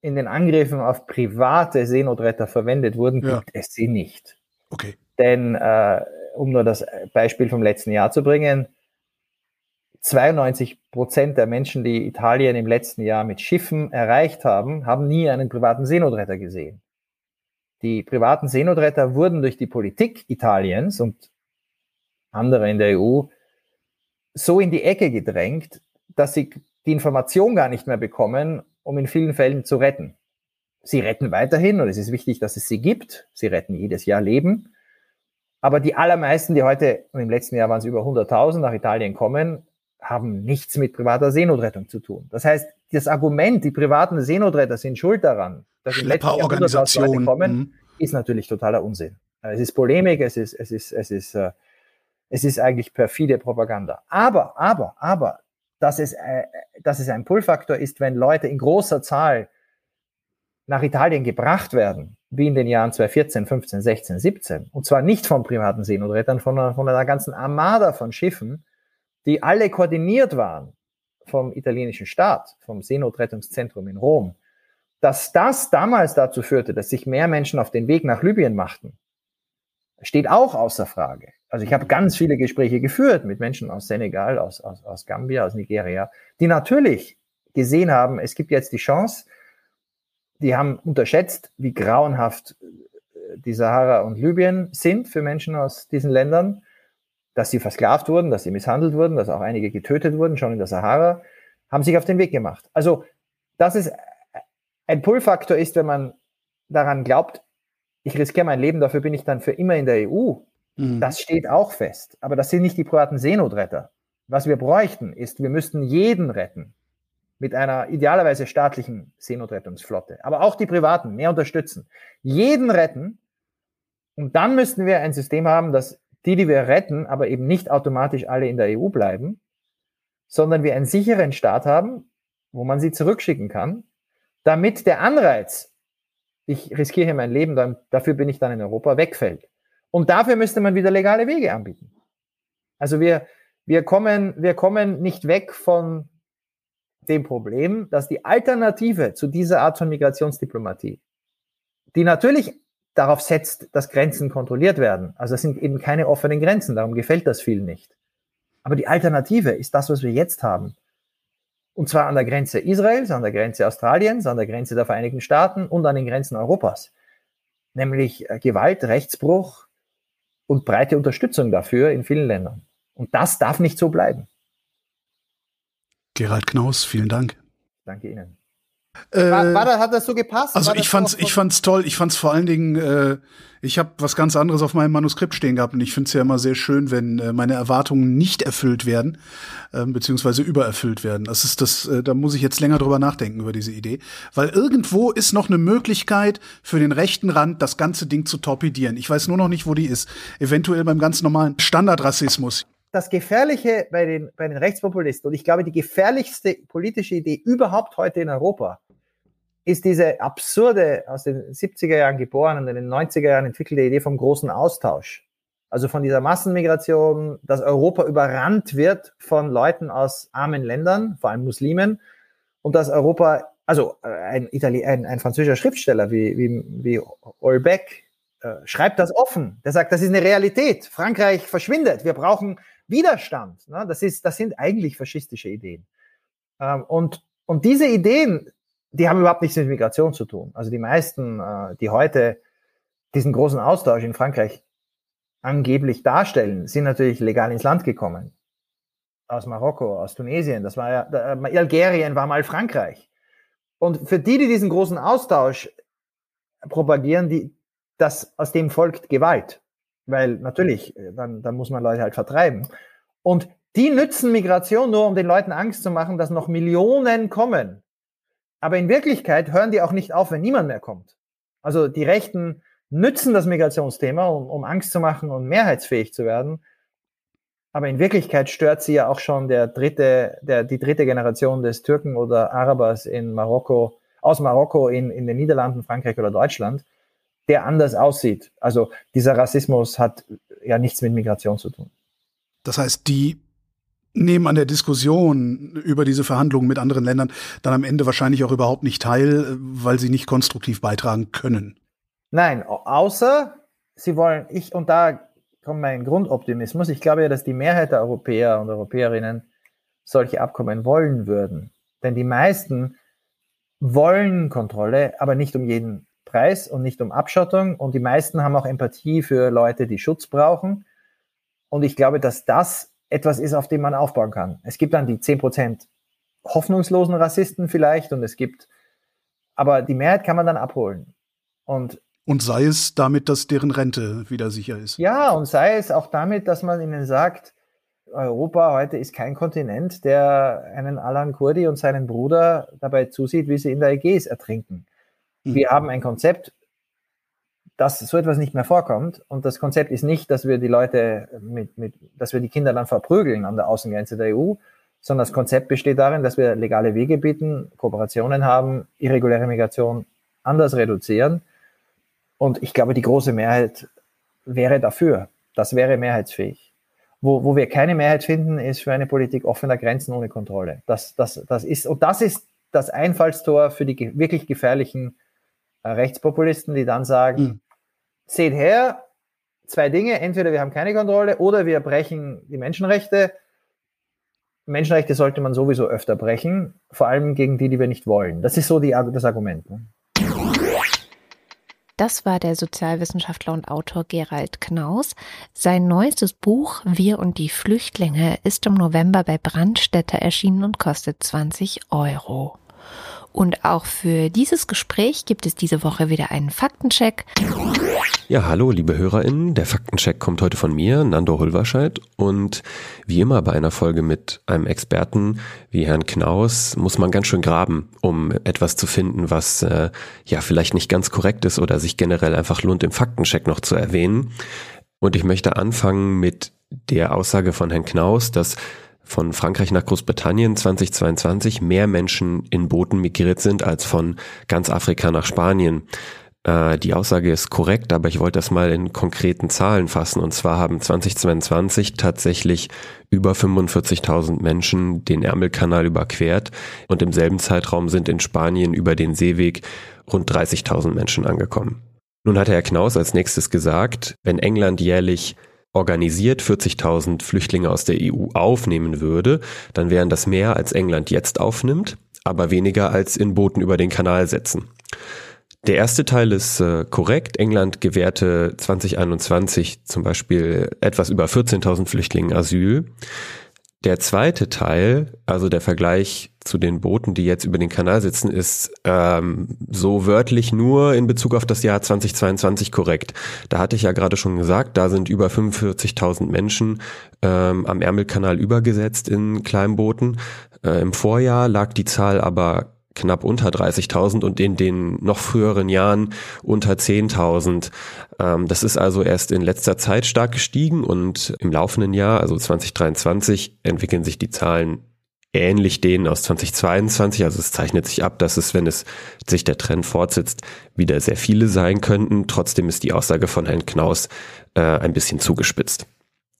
Speaker 2: in den Angriffen auf private Seenotretter verwendet wurden, ja. gibt es sie nicht.
Speaker 3: Okay.
Speaker 2: Denn äh, um nur das Beispiel vom letzten Jahr zu bringen, 92 Prozent der Menschen, die Italien im letzten Jahr mit Schiffen erreicht haben, haben nie einen privaten Seenotretter gesehen. Die privaten Seenotretter wurden durch die Politik Italiens und andere in der EU so in die Ecke gedrängt, dass sie die Information gar nicht mehr bekommen, um in vielen Fällen zu retten. Sie retten weiterhin und es ist wichtig, dass es sie gibt. Sie retten jedes Jahr Leben. Aber die allermeisten, die heute, und im letzten Jahr waren es über 100.000, nach Italien kommen, haben nichts mit privater Seenotrettung zu tun. Das heißt, das Argument, die privaten Seenotretter sind schuld daran, dass im letzten Jahr 100.000 Leute kommen, mhm. ist natürlich totaler Unsinn. Es ist Polemik, es ist, es ist, es ist, äh, es ist eigentlich perfide Propaganda. Aber, aber, aber, dass es, äh, dass es ein Pull-Faktor ist, wenn Leute in großer Zahl nach Italien gebracht werden, wie in den Jahren 2014, 15, 16, 17, und zwar nicht von privaten Seenotrettern, von einer, von einer ganzen Armada von Schiffen, die alle koordiniert waren vom italienischen Staat, vom Seenotrettungszentrum in Rom, dass das damals dazu führte, dass sich mehr Menschen auf den Weg nach Libyen machten, steht auch außer Frage. Also ich habe ganz viele Gespräche geführt mit Menschen aus Senegal, aus, aus, aus Gambia, aus Nigeria, die natürlich gesehen haben, es gibt jetzt die Chance, die haben unterschätzt, wie grauenhaft äh, die Sahara und Libyen sind für Menschen aus diesen Ländern, dass sie versklavt wurden, dass sie misshandelt wurden, dass auch einige getötet wurden, schon in der Sahara, haben sich auf den Weg gemacht. Also, dass es ein Pull-Faktor ist, wenn man daran glaubt, ich riskiere mein Leben, dafür bin ich dann für immer in der EU. Mhm. Das steht auch fest. Aber das sind nicht die privaten Seenotretter. Was wir bräuchten, ist, wir müssten jeden retten mit einer idealerweise staatlichen Seenotrettungsflotte, aber auch die privaten mehr unterstützen. Jeden retten und dann müssten wir ein System haben, dass die, die wir retten, aber eben nicht automatisch alle in der EU bleiben, sondern wir einen sicheren Staat haben, wo man sie zurückschicken kann, damit der Anreiz, ich riskiere hier mein Leben, dann, dafür bin ich dann in Europa, wegfällt. Und dafür müsste man wieder legale Wege anbieten. Also wir, wir kommen, wir kommen nicht weg von dem Problem, dass die Alternative zu dieser Art von Migrationsdiplomatie, die natürlich darauf setzt, dass Grenzen kontrolliert werden. Also es sind eben keine offenen Grenzen, darum gefällt das vielen nicht. Aber die Alternative ist das, was wir jetzt haben. Und zwar an der Grenze Israels, an der Grenze Australiens, an der Grenze der Vereinigten Staaten und an den Grenzen Europas. Nämlich äh, Gewalt, Rechtsbruch und breite Unterstützung dafür in vielen Ländern. Und das darf nicht so bleiben.
Speaker 3: Gerald Knaus, vielen Dank.
Speaker 2: Danke Ihnen.
Speaker 3: Äh, war, war das, hat das so gepasst? Also ich fand's, ich fand's toll. Ich fand's vor allen Dingen, äh, ich habe was ganz anderes auf meinem Manuskript stehen gehabt und ich find's ja immer sehr schön, wenn äh, meine Erwartungen nicht erfüllt werden, äh, beziehungsweise übererfüllt werden. Das ist das, äh, da muss ich jetzt länger drüber nachdenken über diese Idee, weil irgendwo ist noch eine Möglichkeit für den rechten Rand, das ganze Ding zu torpedieren. Ich weiß nur noch nicht, wo die ist. Eventuell beim ganz normalen Standardrassismus
Speaker 2: das Gefährliche bei den, bei den Rechtspopulisten und ich glaube, die gefährlichste politische Idee überhaupt heute in Europa ist diese absurde, aus den 70er Jahren geboren und in den 90er Jahren entwickelte Idee vom großen Austausch. Also von dieser Massenmigration, dass Europa überrannt wird von Leuten aus armen Ländern, vor allem Muslimen, und dass Europa, also äh, ein, Itali ein, ein französischer Schriftsteller wie, wie, wie Olbeck äh, schreibt das offen. Der sagt, das ist eine Realität. Frankreich verschwindet. Wir brauchen Widerstand. Ne? Das, ist, das sind eigentlich faschistische Ideen. Ähm, und, und diese Ideen, die haben überhaupt nichts mit Migration zu tun. Also die meisten, äh, die heute diesen großen Austausch in Frankreich angeblich darstellen, sind natürlich legal ins Land gekommen. Aus Marokko, aus Tunesien, das war ja, äh, Algerien war mal Frankreich. Und für die, die diesen großen Austausch propagieren, die, das, aus dem folgt Gewalt. Weil natürlich, äh, dann, dann muss man Leute halt vertreiben. Und die nützen Migration nur, um den Leuten Angst zu machen, dass noch Millionen kommen. Aber in Wirklichkeit hören die auch nicht auf, wenn niemand mehr kommt. Also die Rechten nützen das Migrationsthema, um, um Angst zu machen und mehrheitsfähig zu werden. Aber in Wirklichkeit stört sie ja auch schon der dritte, der, die dritte Generation des Türken oder Arabers in Marokko, aus Marokko in, in den Niederlanden, Frankreich oder Deutschland der anders aussieht. Also dieser Rassismus hat ja nichts mit Migration zu tun.
Speaker 3: Das heißt, die nehmen an der Diskussion über diese Verhandlungen mit anderen Ländern dann am Ende wahrscheinlich auch überhaupt nicht teil, weil sie nicht konstruktiv beitragen können.
Speaker 2: Nein, außer sie wollen, ich, und da kommt mein Grundoptimismus. Ich glaube ja, dass die Mehrheit der Europäer und Europäerinnen solche Abkommen wollen würden. Denn die meisten wollen Kontrolle, aber nicht um jeden Preis und nicht um Abschottung. Und die meisten haben auch Empathie für Leute, die Schutz brauchen. Und ich glaube, dass das etwas ist, auf dem man aufbauen kann. Es gibt dann die 10% hoffnungslosen Rassisten vielleicht und es gibt, aber die Mehrheit kann man dann abholen. Und
Speaker 3: und sei es damit, dass deren Rente wieder sicher ist.
Speaker 2: Ja, und sei es auch damit, dass man ihnen sagt, Europa heute ist kein Kontinent, der einen Alan Kurdi und seinen Bruder dabei zusieht, wie sie in der Ägäis ertrinken. Mhm. Wir haben ein Konzept, dass so etwas nicht mehr vorkommt. Und das Konzept ist nicht, dass wir die Leute mit, mit, dass wir die Kinder dann verprügeln an der Außengrenze der EU, sondern das Konzept besteht darin, dass wir legale Wege bieten, Kooperationen haben, irreguläre Migration anders reduzieren. Und ich glaube, die große Mehrheit wäre dafür. Das wäre mehrheitsfähig. Wo, wo wir keine Mehrheit finden, ist für eine Politik offener Grenzen ohne Kontrolle. Das, das, das ist, und das ist das Einfallstor für die wirklich gefährlichen äh, Rechtspopulisten, die dann sagen, mhm. seht her, zwei Dinge, entweder wir haben keine Kontrolle oder wir brechen die Menschenrechte. Menschenrechte sollte man sowieso öfter brechen, vor allem gegen die, die wir nicht wollen. Das ist so die, das Argument. Ne?
Speaker 1: Das war der Sozialwissenschaftler und Autor Gerald Knaus. Sein neuestes Buch Wir und die Flüchtlinge ist im November bei Brandstätter erschienen und kostet 20 Euro. Und auch für dieses Gespräch gibt es diese Woche wieder einen Faktencheck.
Speaker 4: Ja, hallo, liebe HörerInnen. Der Faktencheck kommt heute von mir, Nando Hulverscheid. Und wie immer bei einer Folge mit einem Experten wie Herrn Knaus muss man ganz schön graben, um etwas zu finden, was äh, ja vielleicht nicht ganz korrekt ist oder sich generell einfach lohnt, im Faktencheck noch zu erwähnen. Und ich möchte anfangen mit der Aussage von Herrn Knaus, dass von Frankreich nach Großbritannien 2022 mehr Menschen in Booten migriert sind als von ganz Afrika nach Spanien. Äh, die Aussage ist korrekt, aber ich wollte das mal in konkreten Zahlen fassen. Und zwar haben 2022 tatsächlich über 45.000 Menschen den Ärmelkanal überquert und im selben Zeitraum sind in Spanien über den Seeweg rund 30.000 Menschen angekommen. Nun hat Herr Knaus als nächstes gesagt, wenn England jährlich organisiert 40.000 Flüchtlinge aus der EU aufnehmen würde, dann wären das mehr als England jetzt aufnimmt, aber weniger als in Booten über den Kanal setzen. Der erste Teil ist äh, korrekt. England gewährte 2021 zum Beispiel etwas über 14.000 Flüchtlingen Asyl. Der zweite Teil, also der Vergleich zu den Booten, die jetzt über den Kanal sitzen, ist ähm, so wörtlich nur in Bezug auf das Jahr 2022 korrekt. Da hatte ich ja gerade schon gesagt, da sind über 45.000 Menschen ähm, am Ärmelkanal übergesetzt in Kleinbooten. Äh, Im Vorjahr lag die Zahl aber knapp unter 30.000 und in den noch früheren Jahren unter 10.000. Ähm, das ist also erst in letzter Zeit stark gestiegen und im laufenden Jahr, also 2023, entwickeln sich die Zahlen ähnlich denen aus 2022. Also es zeichnet sich ab, dass es, wenn es sich der Trend fortsetzt, wieder sehr viele sein könnten. Trotzdem ist die Aussage von Herrn Knaus äh, ein bisschen zugespitzt.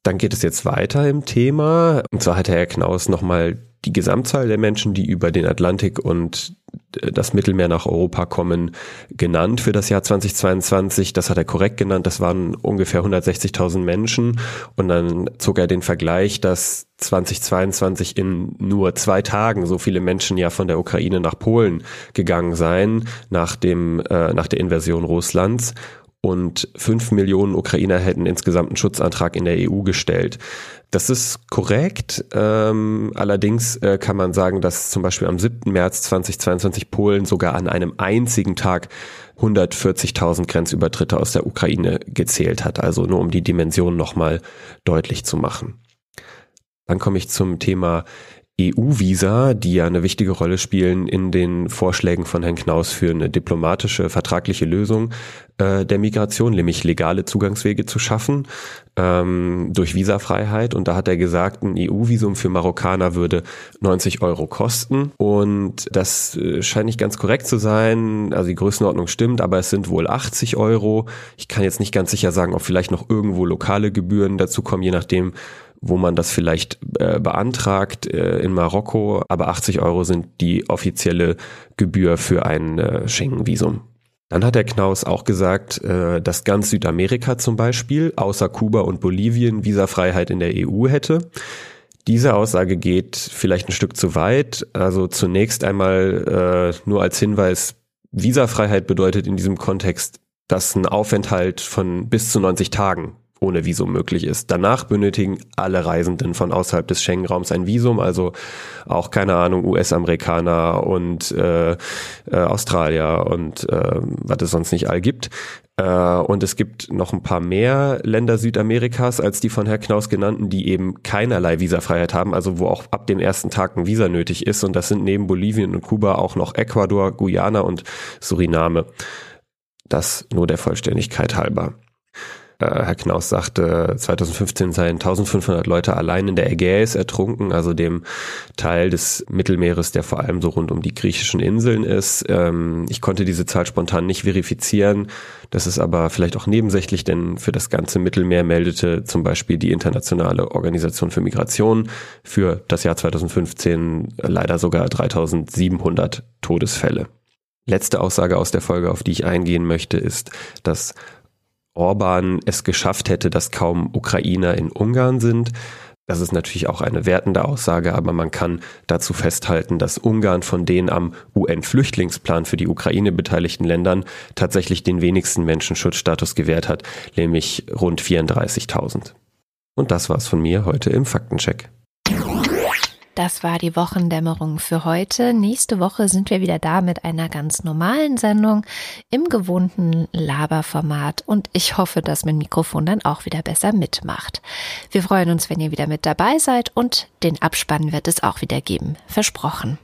Speaker 4: Dann geht es jetzt weiter im Thema. Und zwar hat Herr Knaus nochmal die Gesamtzahl der Menschen, die über den Atlantik und äh, das Mittelmeer nach Europa kommen, genannt für das Jahr 2022. Das hat er korrekt genannt. Das waren ungefähr 160.000 Menschen. Und dann zog er den Vergleich, dass 2022 in nur zwei Tagen so viele Menschen ja von der Ukraine nach Polen gegangen seien, nach dem, äh, nach der Invasion Russlands und fünf Millionen Ukrainer hätten insgesamt einen Schutzantrag in der EU gestellt. Das ist korrekt. Ähm, allerdings äh, kann man sagen, dass zum Beispiel am 7. März 2022 Polen sogar an einem einzigen Tag 140.000 Grenzübertritte aus der Ukraine gezählt hat. Also nur um die Dimension nochmal deutlich zu machen. Dann komme ich zum Thema EU-Visa, die ja eine wichtige Rolle spielen in den Vorschlägen von Herrn Knaus für eine diplomatische, vertragliche Lösung äh, der Migration, nämlich legale Zugangswege zu schaffen ähm, durch Visafreiheit. Und da hat er gesagt, ein EU-Visum für Marokkaner würde 90 Euro kosten. Und das äh, scheint nicht ganz korrekt zu sein. Also die Größenordnung stimmt, aber es sind wohl 80 Euro. Ich kann jetzt nicht ganz sicher sagen, ob vielleicht noch irgendwo lokale Gebühren dazu kommen, je nachdem, wo man das vielleicht äh, beantragt äh, in Marokko, aber 80 Euro sind die offizielle Gebühr für ein äh, Schengen-Visum. Dann hat der Knaus auch gesagt, äh, dass ganz Südamerika zum Beispiel, außer Kuba und Bolivien, Visafreiheit in der EU hätte. Diese Aussage geht vielleicht ein Stück zu weit. Also zunächst einmal äh, nur als Hinweis, Visafreiheit bedeutet in diesem Kontext, dass ein Aufenthalt von bis zu 90 Tagen ohne Visum möglich ist. Danach benötigen alle Reisenden von außerhalb des Schengen-Raums ein Visum, also auch keine Ahnung US-Amerikaner und äh, äh, Australier und äh, was es sonst nicht all gibt. Äh, und es gibt noch ein paar mehr Länder Südamerikas als die von Herr Knaus genannten, die eben keinerlei Visafreiheit haben, also wo auch ab dem ersten Tag ein Visa nötig ist. Und das sind neben Bolivien und Kuba auch noch Ecuador, Guyana und Suriname. Das nur der Vollständigkeit halber. Äh, Herr Knaus sagte, 2015 seien 1500 Leute allein in der Ägäis ertrunken, also dem Teil des Mittelmeeres, der vor allem so rund um die griechischen Inseln ist. Ähm, ich konnte diese Zahl spontan nicht verifizieren. Das ist aber vielleicht auch nebensächlich, denn für das ganze Mittelmeer meldete zum Beispiel die Internationale Organisation für Migration für das Jahr 2015 leider sogar 3700 Todesfälle. Letzte Aussage aus der Folge, auf die ich eingehen möchte, ist, dass Orban es geschafft hätte, dass kaum Ukrainer in Ungarn sind. Das ist natürlich auch eine wertende Aussage, aber man kann dazu festhalten, dass Ungarn von den am UN-Flüchtlingsplan für die Ukraine beteiligten Ländern tatsächlich den wenigsten Menschen Schutzstatus gewährt hat, nämlich rund 34.000. Und das war's von mir heute im Faktencheck.
Speaker 1: Das war die Wochendämmerung für heute. Nächste Woche sind wir wieder da mit einer ganz normalen Sendung im gewohnten Laberformat und ich hoffe, dass mein Mikrofon dann auch wieder besser mitmacht. Wir freuen uns, wenn ihr wieder mit dabei seid und den Abspann wird es auch wieder geben. Versprochen.